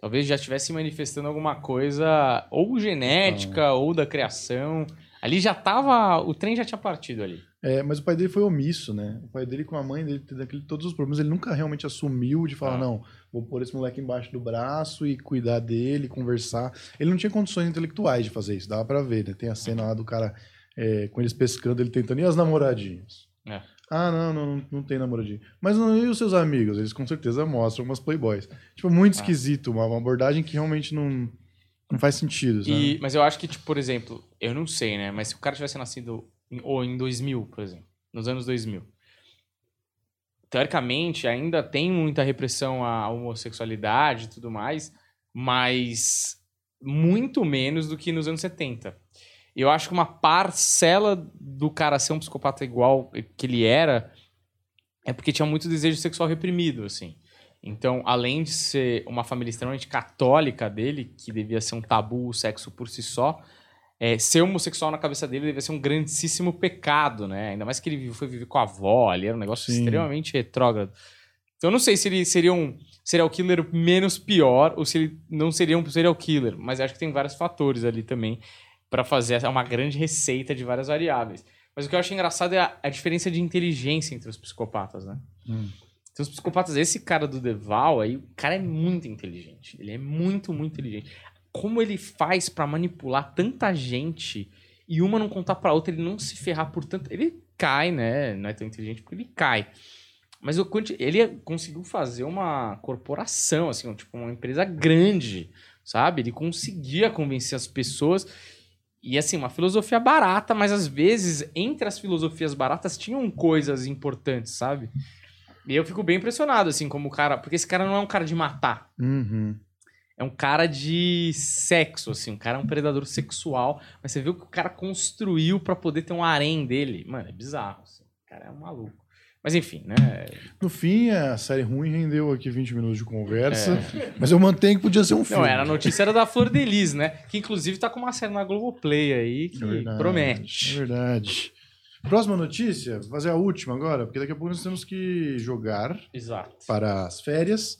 Talvez já estivesse manifestando alguma coisa ou genética ou da criação. Ali já tava. O trem já tinha partido ali. É, mas o pai dele foi omisso, né? O pai dele com a mãe dele, tendo aquele, todos os problemas, ele nunca realmente assumiu de falar, Ah. não, vou pôr esse moleque embaixo do braço e cuidar dele, conversar. Ele não tinha condições intelectuais de fazer isso, dava pra ver, né? Tem a cena lá do cara é, com eles pescando, ele tentando, e as namoradinhas? É. Ah, não, não, não, tem namoradinha. Mas não, e os seus amigos? Eles com certeza mostram umas playboys. Tipo, muito Ah. esquisito, uma, uma abordagem que realmente não, não faz sentido? E, mas eu acho que, tipo, por exemplo, eu não sei, né? Mas se o cara tivesse nascido em, ou em 2000, por exemplo, nos anos 2000, teoricamente ainda tem muita repressão à homossexualidade e tudo mais, mas muito menos do que nos anos 70. E eu acho que uma parcela do cara ser um psicopata igual que ele era é porque tinha muito desejo sexual reprimido, assim. Então, além de ser uma família extremamente católica dele, que devia ser um tabu o sexo por si só, é, ser homossexual na cabeça dele devia ser um grandíssimo pecado, né? Ainda mais que ele foi viver com a avó ali, era um negócio Sim. extremamente retrógrado. Então, eu não sei se ele seria um serial killer menos pior ou se ele não seria um serial killer, mas acho que tem vários fatores ali também para fazer essa- uma grande receita de várias variáveis. Mas o que eu acho engraçado é a, a diferença de inteligência entre os psicopatas, né? Hum. Então, os psicopatas, esse cara do Deval aí, o cara é muito inteligente. Ele é muito, muito inteligente. Como ele faz pra manipular tanta gente e uma não contar pra outra, ele não se ferrar por tanto. Ele cai, né? Não é tão inteligente porque ele cai. Mas o quanti- ele conseguiu fazer uma corporação, assim, tipo, uma empresa grande, sabe? Ele conseguia convencer as pessoas. E assim, uma filosofia barata, mas às vezes, entre as filosofias baratas, tinham coisas importantes, sabe? E eu fico bem impressionado, assim, como o cara. Porque esse cara não é um cara de matar. Uhum. É um cara de sexo, assim. Um cara é um predador sexual. Mas você viu que o cara construiu pra poder ter um harém dele. Mano, é bizarro. Assim. O cara é um maluco. Mas enfim, né? No fim, a série ruim rendeu aqui 20 minutos de conversa, mas eu mantenho que podia ser um filme. É. Não, era a notícia era da Flor de Lis, né? Que inclusive tá com uma série na Globoplay aí que É verdade, promete. É verdade. Próxima notícia, vou fazer a última agora, porque daqui a pouco nós temos que jogar Exato. para as férias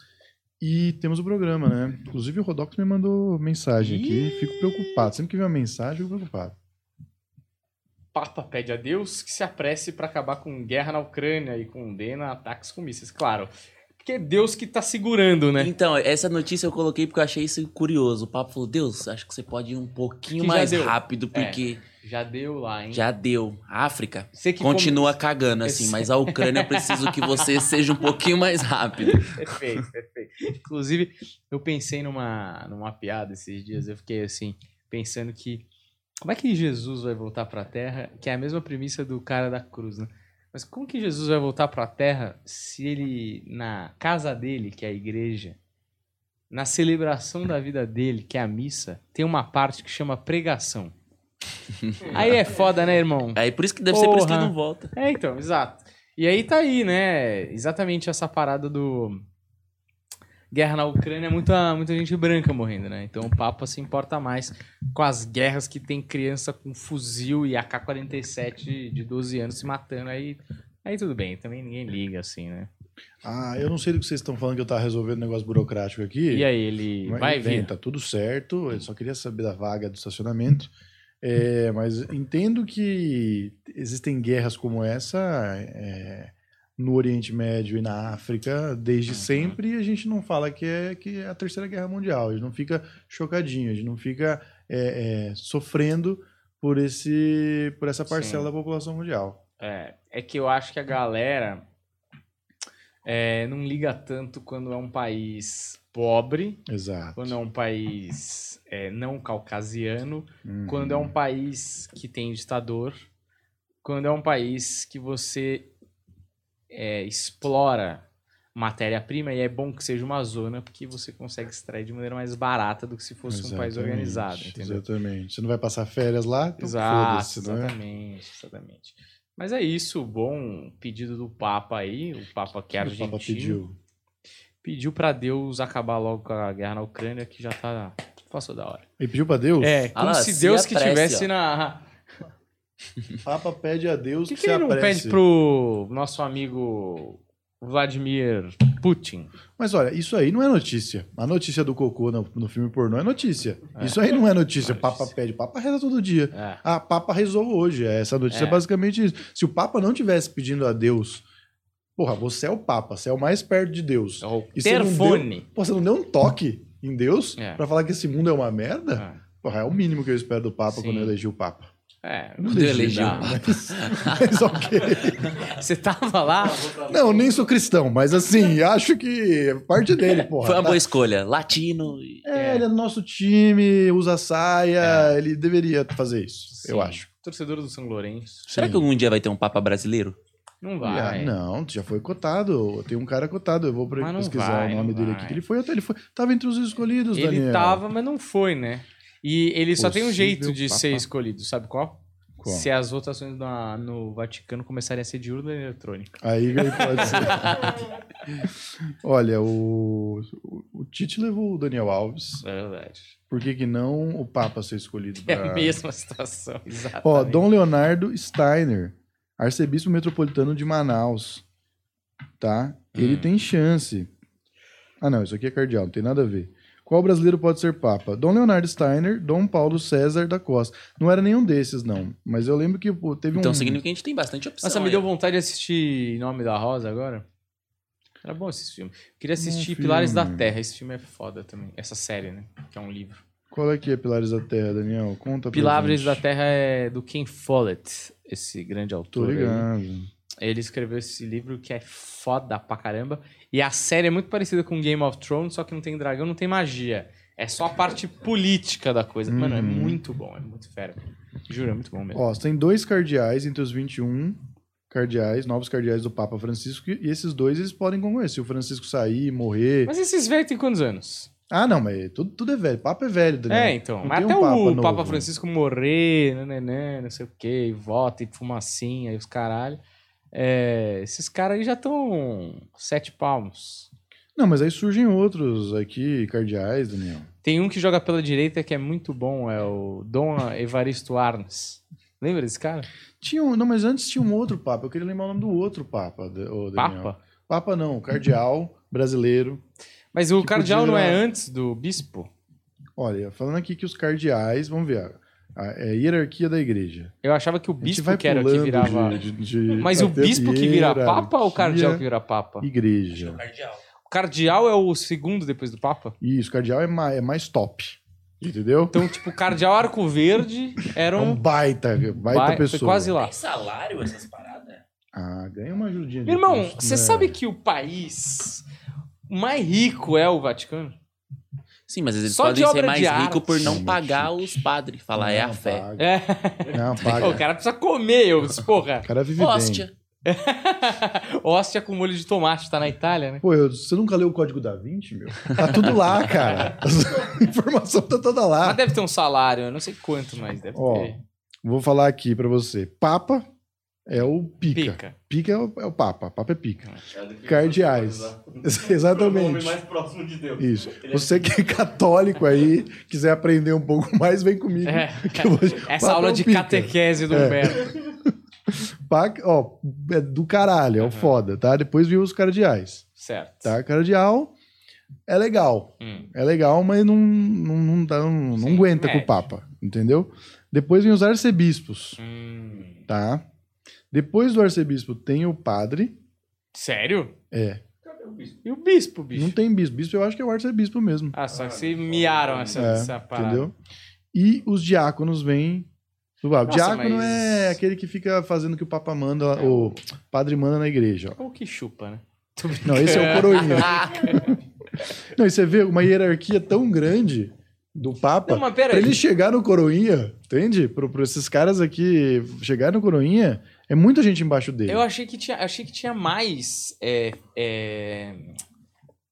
e temos o programa, né? Inclusive o Rodox me mandou mensagem aqui, fico preocupado. Sempre que vem uma mensagem, eu fico preocupado. Papa pede a Deus que se apresse para acabar com guerra na Ucrânia e condena ataques com mísseis. Claro, que é Deus que tá segurando, né? Então, essa notícia eu coloquei porque eu achei isso curioso. O papo falou, Deus, acho que você pode ir um pouquinho Que mais deu. É. rápido, porque Já deu lá, hein? já deu. A África continua cagando, assim, Esse- mas a Ucrânia eu preciso que você seja um pouquinho mais rápido. Perfeito, perfeito. Inclusive, eu pensei numa, numa piada esses dias, eu fiquei assim, pensando que como é que Jesus vai voltar pra Terra, que é a mesma premissa do cara da cruz, né? Mas como que Jesus vai voltar pra Terra se ele, na casa dele, que é a igreja, na celebração da vida dele, que é a missa, tem uma parte que chama pregação. Aí é foda, né, irmão? Aí por isso que deve ser por isso que ele Porra. não volta. É, então, exato. E aí tá aí, né? Exatamente essa parada do. Guerra na Ucrânia, muita, muita gente branca morrendo, né? Então o Papa se importa mais com as guerras que tem criança com fuzil e AK-47 de 12 anos se matando. Aí, aí tudo bem, também ninguém liga, assim, né? Ah, eu não sei do que vocês estão falando que eu tava resolvendo um negócio burocrático aqui. E aí, ele Mas, vai vir. Tá tudo certo. Eu só queria saber da vaga do estacionamento. É, mas entendo que existem guerras como essa é, no Oriente Médio e na África desde Uhum. sempre. E a gente não fala que é, que é a Terceira Guerra Mundial. A gente não fica chocadinho, a gente não fica é, é, sofrendo por, esse, por essa parcela Sim. da população mundial. É, é que eu acho que a galera é, não liga tanto quando é um país pobre, Exato. quando é um país é, não caucasiano, Uhum. quando é um país que tem ditador, quando é um país que você é, explora matéria-prima e é bom que seja uma zona porque você consegue extrair de maneira mais barata do que se fosse um país Exatamente, organizado, entendeu? Exatamente. Você não vai passar férias lá? Então Exato, foda-se, né? exatamente, exatamente. Mas é isso, bom pedido do Papa aí, o Papa que é O argentino. Papa pediu. Pediu pra Deus acabar logo com a guerra na Ucrânia, que já tá. Passou da hora. Ele pediu pra Deus? É, como Ah se se Deus que apresse, tivesse ó. na. Papa pede a Deus que, que, que ele não apresse. pede pro nosso amigo Vladimir Putin? Mas olha, isso aí não é notícia. A notícia do cocô no, no filme pornô é notícia. É. Isso aí não é notícia. É Papa pede. Papa reza todo dia. É. Ah, Papa rezou hoje. Essa notícia é. É. basicamente isso. Se o Papa não tivesse pedindo a Deus, porra, você é o Papa, você é o mais perto de Deus. O E você você não deu um toque em Deus É. pra falar que esse mundo é uma merda? Porra, é o mínimo que eu espero do Papa Sim. quando eu elegi o Papa. É, Não Quando eu elegi dá. o Mas, mas ok. Você tava lá? Não, nem sou cristão, mas assim, acho que é parte dele, porra. Foi uma Tá- boa escolha. Latino. e- É, ele é do nosso time, usa saia, É. ele deveria fazer isso, eu Sim. acho. Torcedor do São Lourenço. Será Sim. que algum dia vai ter um Papa brasileiro? Não Ah, vai. não, já foi cotado. Tem um cara cotado. Eu vou pesquisar vai, o nome dele vai. aqui. que Ele foi até. Ele foi. Tava entre os escolhidos, Ele Daniel. tava, mas não foi, né? E ele só tem um jeito de Papa. ser escolhido, sabe qual? Qual? Se as votações na- no Vaticano começarem a ser de urna eletrônica. Aí pode ser. Olha, o, o, o Tite levou o Daniel Alves. É verdade. Por que, que não o Papa ser escolhido? É pra- a mesma situação, exatamente. Ó, Dom Leonardo Steiner, arcebispo metropolitano de Manaus. Tá? Ele Hum. tem chance. Ah, não, isso aqui é cardeal, não tem nada a ver. Qual brasileiro pode ser papa? Dom Leonardo Steiner, Dom Paulo César da Costa. Não era nenhum desses, não. Mas eu lembro que pô, teve Então um. significa que a gente tem bastante opção. Nossa, me aí. deu vontade de assistir Em Nome da Rosa agora. Era bom esse filme. Queria assistir filme. Pilares da Terra. Esse filme é foda também. Essa série, né? Que é um livro. Qual é que é Pilares da Terra, Daniel? Conta pra Pilares gente. da Terra é do Ken Follett, esse grande Tô autor. aí. Ele escreveu esse livro que é foda pra caramba. E a série é muito parecida com Game of Thrones, só que não tem dragão, não tem magia. É só a parte política da coisa. Mano, é Uhum. muito bom, é muito fera. Juro, é muito bom mesmo. Ó, você tem dois cardeais entre os 21 cardeais, novos cardeais do Papa Francisco, e esses dois eles podem concorrer. Se o Francisco sair, morrer. Mas esses velhos têm quantos anos? Ah, não, mas tudo, tudo é velho. Papa é velho, Daniel. É, então. Não Mas até um Papa o novo. Papa Francisco morrer, nananã, não sei o quê, e vota, e fumacinha, e os caralho. É, esses caras aí já estão sete palmos. Não, mas aí surgem outros aqui, cardeais, Daniel. Tem um que joga pela direita que é muito bom, é o Dom Evaristo Arnes. Lembra desse cara? Tinha um, não, mas antes tinha um outro Papa. Eu queria lembrar o nome do outro Papa, Daniel. Papa? Papa não, cardeal brasileiro. Mas o cardeal podia não é antes do bispo? Olha, falando aqui que os cardeais, vamos ver, a, a hierarquia da igreja. Eu achava que o bispo vai que era que virava. de- de- de- Mas o bispo que vira papa ou o cardeal que vira papa? Igreja. Cardeal. O cardeal é o segundo depois do Papa? Isso, cardeal é mais, é mais top. Entendeu? Então, tipo, o cardeal Arco Verde era É um um. baita, baita Vai- pessoa. Foi quase lá. Tem salário essas paradas? Ah, ganha uma ajudinha. irmão, você né? sabe que o país mais rico é o Vaticano? Sim, mas eles Só de podem ser mais ricos por não Sim, pagar os padres. Falar, é a Não, fé. paga. É. Não, Pô, paga. o cara precisa comer, eu, porra. O cara vive bem. Hóstia. Hóstia com molho de tomate, tá na Itália, né? Pô, eu- você nunca leu o Código da Vinci, meu? Tá tudo lá, cara. A informação tá toda Mas lá. deve ter um salário, eu não sei quanto, mas deve Ó, ter. Vou falar aqui pra você. Papa é o pica. Pica. Pica é o, é o Papa. Papa é pica. É definição Cardeais. de usar. O Exatamente. mais próximo de Deus. Isso. Ele é Você que é católico aí, quiser aprender um pouco mais, vem comigo. É. vou- Essa Papa aula é o de pica. catequese do É. Humberto. Pa- Ó, é do caralho, é o Aham. foda, tá? Depois viu os cardeais, Certo. tá? Cardeal é legal. Hum. É legal, mas não, não, não, dá- não, não aguenta com médio. o Papa, entendeu? Depois vem os arcebispos, Hum. tá? Depois do arcebispo tem o padre. Sério? É. Cadê o bispo? E o bispo, bicho? Não tem bispo. Bispo eu acho que é o arcebispo mesmo. Ah, só que se miaram essa, É, essa parada. entendeu? E os diáconos vêm. do Papa. Nossa, Diácono mas- é aquele que fica fazendo o que o Papa manda, o padre manda na igreja. ó. Ou que chupa, né? Não, esse é o coroinha. Não, e você vê uma hierarquia tão grande do Papa. Não, mas pera Pra aí. ele chegar no coroinha, entende? Pra, pra esses caras aqui chegar no coroinha, é muita gente embaixo dele. Eu achei que tinha, achei que tinha mais é, é,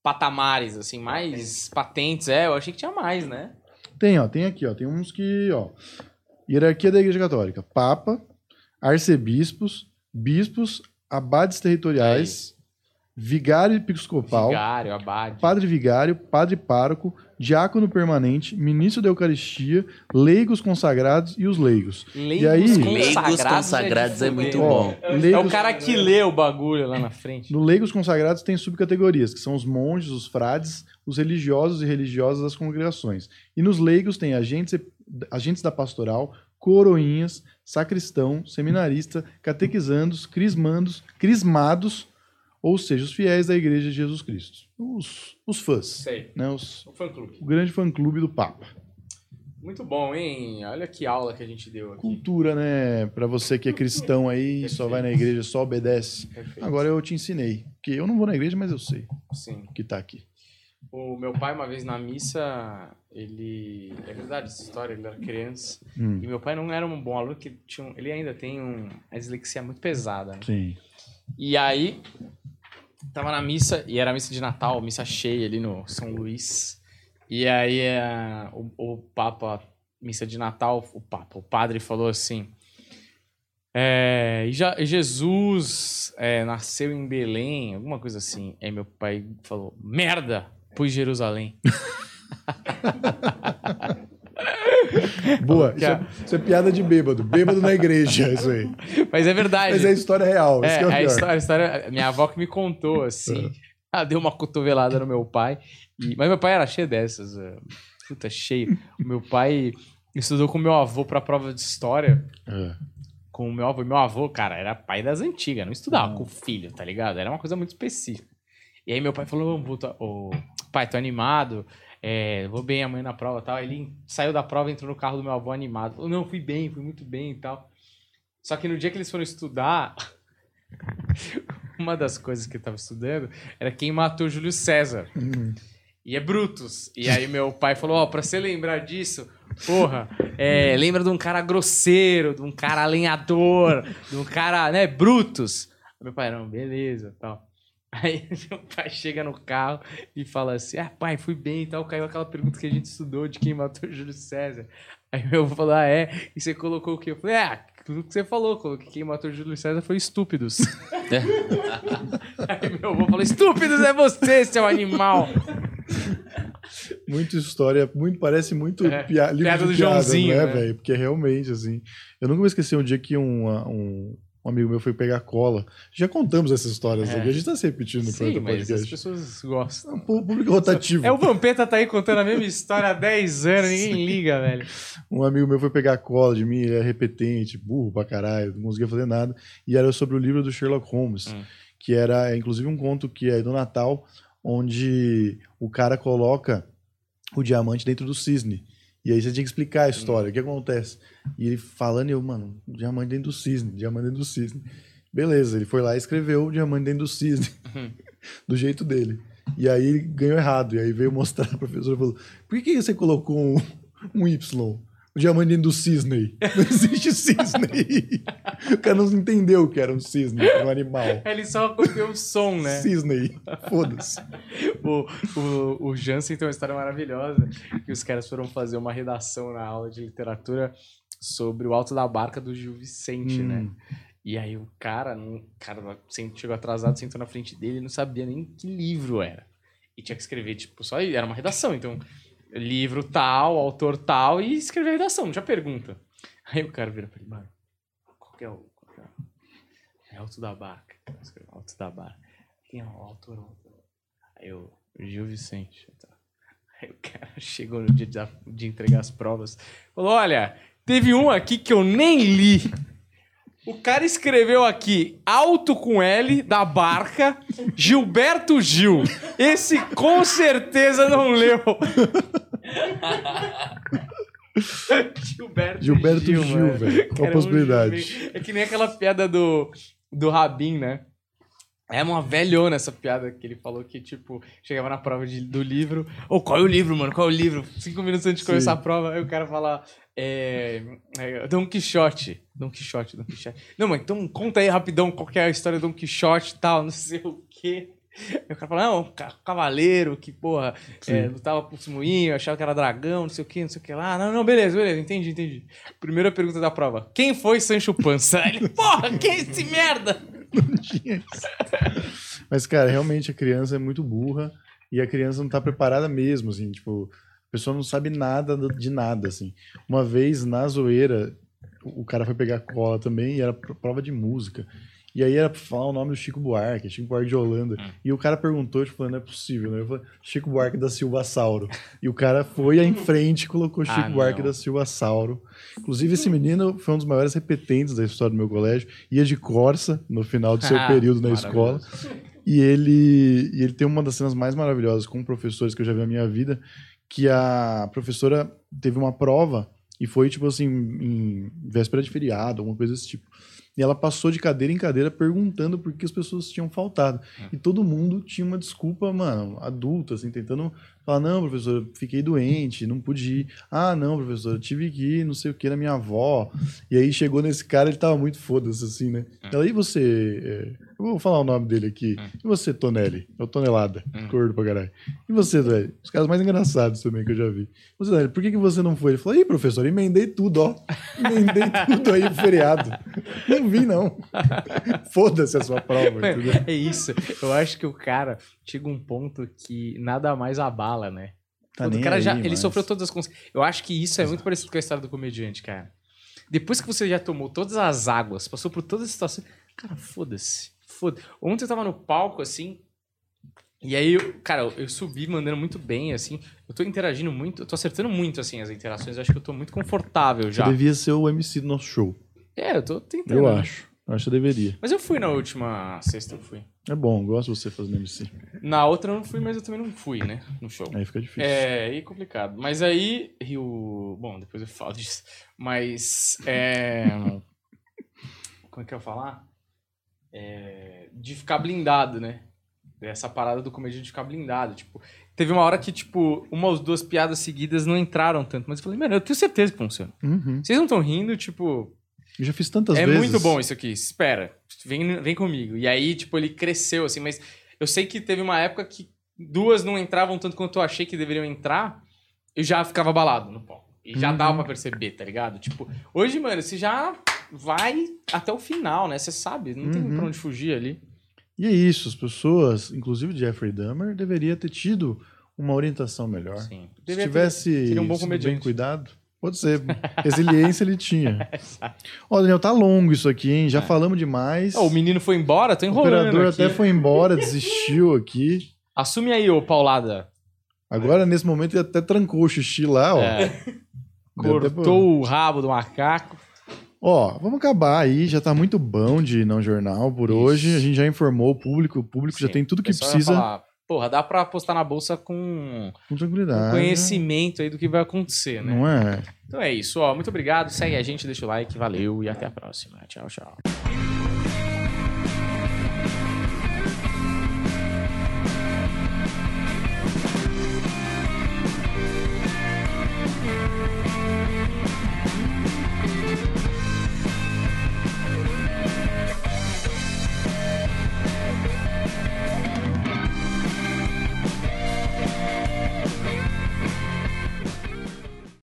patamares, assim, mais patentes. É, eu achei que tinha mais, né? Tem, ó, tem aqui, ó, tem uns que, ó, hierarquia da Igreja Católica, Papa, arcebispos, bispos, abades territoriais, vigário episcopal, Vigário, abade. padre vigário, padre pároco, diácono permanente, ministro da Eucaristia, leigos consagrados e os leigos. Leigos E aí- Leigos consagrados é de muito bom. É o leigos- cara que lê o bagulho lá na frente. No leigos consagrados tem subcategorias, que são os monges, os frades, os religiosos e religiosas das congregações. E nos leigos tem agentes, agentes da pastoral, coroinhas, sacristão, seminarista, catequizandos, crismandos, crismados, ou seja, os fiéis da Igreja de Jesus Cristo. Os, os fãs, Sei. né? Os- O fã clube. o grande fã-clube do Papa. Muito bom, hein? Olha que aula que a gente deu aqui. Cultura, né? Pra você que é cristão aí, só vai na igreja, só obedece. Perfeito. Agora eu te ensinei. Porque eu não vou na igreja, mas eu sei Sim. o que tá aqui. O meu pai, uma vez na missa, ele. É verdade essa história, ele era criança. Hum, E meu pai não era um bom aluno, que tinha um- ele ainda tem um, uma dislexia muito pesada. né? sim. E aí, tava na missa, e era a missa de Natal, missa cheia ali no São Luís. E aí, eh, o, o Papa, missa de Natal, o Papa, o padre falou assim: é, Jesus é, nasceu em Belém, alguma coisa assim. Aí meu pai falou: merda, pus Jerusalém. Boa. Isso é, isso é piada de bêbado. Bêbado na igreja, isso aí. Mas é verdade. Mas é história real. isso É, que é a pior. história, a história- minha avó que me contou, assim. Ela deu uma cotovelada no meu pai. e- mas meu pai era cheio dessas. é, Puta, cheio. O meu pai estudou com meu avô pra prova de história. É. Com o meu avô. Meu avô, cara, era pai das antigas. Não estudava Não. com o filho, tá ligado? Era uma coisa muito específica. E aí meu pai falou, "Ô, puta, ô, pai, tô animado. É, vou bem amanhã na prova e tal. Ele saiu da prova, entrou no carro do meu avô animado. Falou, não, fui bem, fui muito bem e tal. Só que no dia que eles foram estudar, uma das coisas que eu tava estudando era quem matou Júlio César. Hum. E é Brutus. E aí meu pai falou, ó, pra você lembrar disso, porra, é, lembra de um cara grosseiro, de um cara lenhador, de um cara, né, Brutus. Meu pai, não, beleza, tal. Aí meu pai chega no carro e fala assim, ah, pai, fui bem e tal. Caiu aquela pergunta que a gente estudou de quem matou Júlio César. Aí meu avô falou, ah, é? E você colocou o quê? Eu falei, ah, tudo que você falou, coloquei que quem matou Júlio César foi estúpidos. Aí meu avô falou, estúpidos é você, seu animal. Muito história, muito, parece muito É, pia- livro piada de do piada, Joãozinho, não é, né? velho? Porque realmente, assim. Eu nunca vou esquecer um dia que um, um, um amigo meu foi pegar cola. Já contamos essas histórias É. aqui, a gente tá se repetindo no Sim, mas as Podcast. pessoas gostam. É um pú- público rotativo. É o Vampeta tá aí contando a mesma história há 10 anos, ninguém liga, velho. Um amigo meu foi pegar cola de mim, ele é repetente, burro pra caralho, não conseguia fazer nada. E era sobre o livro do Sherlock Holmes, Hum. que era, é, inclusive, um conto que é do Natal, onde o cara coloca o diamante dentro do cisne. E aí você tinha que explicar a história, o que acontece. E ele falando, eu, mano, diamante dentro do cisne, diamante dentro do cisne. Beleza, ele foi lá e escreveu o diamante dentro do cisne, do jeito dele. E aí ele ganhou errado. E aí veio mostrar a professora e falou: por que, que você colocou um, um Y? O diamante dentro do cisne. Não existe cisne. o cara não entendeu que era um cisne, um animal. Ele só copiou o som, né? Cisne. Foda-se. O, o, o Jansen tem uma história maravilhosa que os caras foram fazer uma redação na aula de literatura sobre o Alto da Barca do Gil Vicente, Hum. né? E aí o cara, o cara chegou atrasado, sentou na frente dele, não sabia nem que livro era. E tinha que escrever, tipo, só era uma redação, então livro tal, autor tal, e escrever a redação, tinha pergunta. Aí o cara vira pra ele, mano, qual que é o. Qual que é? É Alto da Barca. Alto da Barca. Quem é o autor? o autor? Aí eu, Gil Vicente. Aí o cara chegou no dia de, de entregar as provas. Falou: olha, teve um aqui que eu nem li. O cara escreveu aqui, alto com L, da barca, Gilberto Gil. Esse com certeza não leu. Gilberto, Gilberto Gil, mano. velho. Qual a é um possibilidade? Gil, É que nem aquela piada do, do Rabin, né? É uma velhona essa piada que ele falou que, tipo, chegava na prova de- do livro. Ô, qual é o livro, mano? Qual é o livro? Cinco minutos antes de Sim. começar a prova, aí o cara fala. É, é, Dom Quixote. Dom Quixote, Dom Quixote. Não, mas então conta aí rapidão qual que é a história do Dom Quixote e tal, não sei o quê. Aí o cara fala, não, ca- cavaleiro que, porra, é, lutava por moinho, achava que era dragão, não sei o quê, não sei o que lá. Não, não, beleza, beleza, entendi, entendi. Primeira pergunta da prova. Quem foi Sancho Panza? Ele, porra, quem é esse merda? Tinha isso. Mas, cara, realmente a criança é muito burra e a criança não tá preparada mesmo, assim, tipo, pessoa não sabe nada de nada, assim. Uma vez, na zoeira, o cara foi pegar cola também e era pro- prova de música. E aí era pra falar o nome do Chico Buarque, Chico Buarque de Holanda. E o cara perguntou, tipo, não é possível, né? Eu falei, Chico Buarque da Silva Sauro. E o cara foi em frente e colocou Chico Ah, Buarque não. da Silva Sauro. Inclusive, esse menino foi um dos maiores repetentes da história do meu colégio. Ia de Corsa no final do seu Ah, período na escola. E ele, e ele tem uma das cenas mais maravilhosas com professores que eu já vi na minha vida, que a professora teve uma prova e foi, tipo assim, em véspera de feriado, alguma coisa desse tipo. E ela passou de cadeira em cadeira perguntando por que as pessoas tinham faltado. E todo mundo tinha uma desculpa, mano, adulta, assim, tentando falar: não, professor, fiquei doente, não pude ir. Ah, não, professor, eu tive que ir, não sei o que, na minha avó. E aí chegou nesse cara, ele tava muito foda-se, assim, né? Ela, e você. É, Eu vou falar o nome dele aqui. E você, Tonelli? É o Tonelada. Gordo pra caralho. E você, Tonelli? Os caras mais engraçados também que eu já vi. Você, Tonelli, por que, que você não foi? Ele falou: Ih, professor, emendei tudo, ó. Emendei tudo aí pro feriado. Não vi, não. Foda-se a sua prova, entendeu? É isso. Eu acho que o cara chega um ponto que nada mais abala, né? Tá o cara já, aí, ele mas- sofreu todas as consequências. Eu acho que isso é muito parecido com a história do comediante, cara. Depois que você já tomou todas as águas, passou por todas as situações, cara, foda-se. Foda Ontem eu tava no palco, assim, e aí, eu- cara, eu, subi mandando muito bem, assim. Eu tô interagindo muito, eu tô acertando muito, assim, as interações. Eu acho que eu tô muito confortável Você já. devia ser o MC do nosso show. É, eu tô tentando. Eu né? acho. Eu acho que eu deveria. Mas eu fui na última sexta, eu fui. É bom, eu gosto de você fazendo MC. Na outra eu não fui, mas eu também não fui, né? No show. Aí fica difícil. É, aí é complicado. Mas aí, Rio. Bom, depois eu falo disso. Mas. É... Como é que eu ia falar? É, De ficar blindado, né? Essa parada do comediante de ficar blindado. Tipo, teve uma hora que, tipo, uma ou duas piadas seguidas não entraram tanto. Mas eu falei, mano, eu tenho certeza que funciona. Uhum. Vocês não estão rindo, tipo. Eu já fiz tantas é vezes. muito bom isso aqui. Espera. Vem, vem comigo. E aí, tipo, ele cresceu, assim, mas eu sei que teve uma época que duas não entravam tanto quanto eu achei que deveriam entrar. Eu já ficava abalado no palco. E já Uhum. dava pra perceber, tá ligado? Tipo, hoje, mano, você já vai até o final, né? Você sabe, não tem Uhum. pra onde fugir ali. E é isso, as pessoas, inclusive Jeffrey Dahmer, deveria ter tido uma orientação melhor. Sim. Se Devia ter- tivesse seria um bom bem cuidado, pode ser. Resiliência ele tinha. Ó, Daniel, tá longo isso aqui, hein? Já falamos demais. Ó, o menino foi embora, tô o enrolando operador aqui. até foi embora, desistiu aqui. Assume aí, ô Paulada. Agora, nesse momento, ele até trancou o xixi lá, ó. É, cortou o rabo do macaco. Ó, vamos acabar aí. Já tá muito bom de não jornal por Isso. hoje. A gente já informou o público. O público já Sim, tem tudo o que ia precisa. falar, porra, dá pra apostar na bolsa com, Com com tranquilidade. conhecimento aí do que vai acontecer, né? Não é? Então é isso, ó. Muito obrigado. Segue a gente, deixa o like, valeu e até a próxima. Tchau, tchau.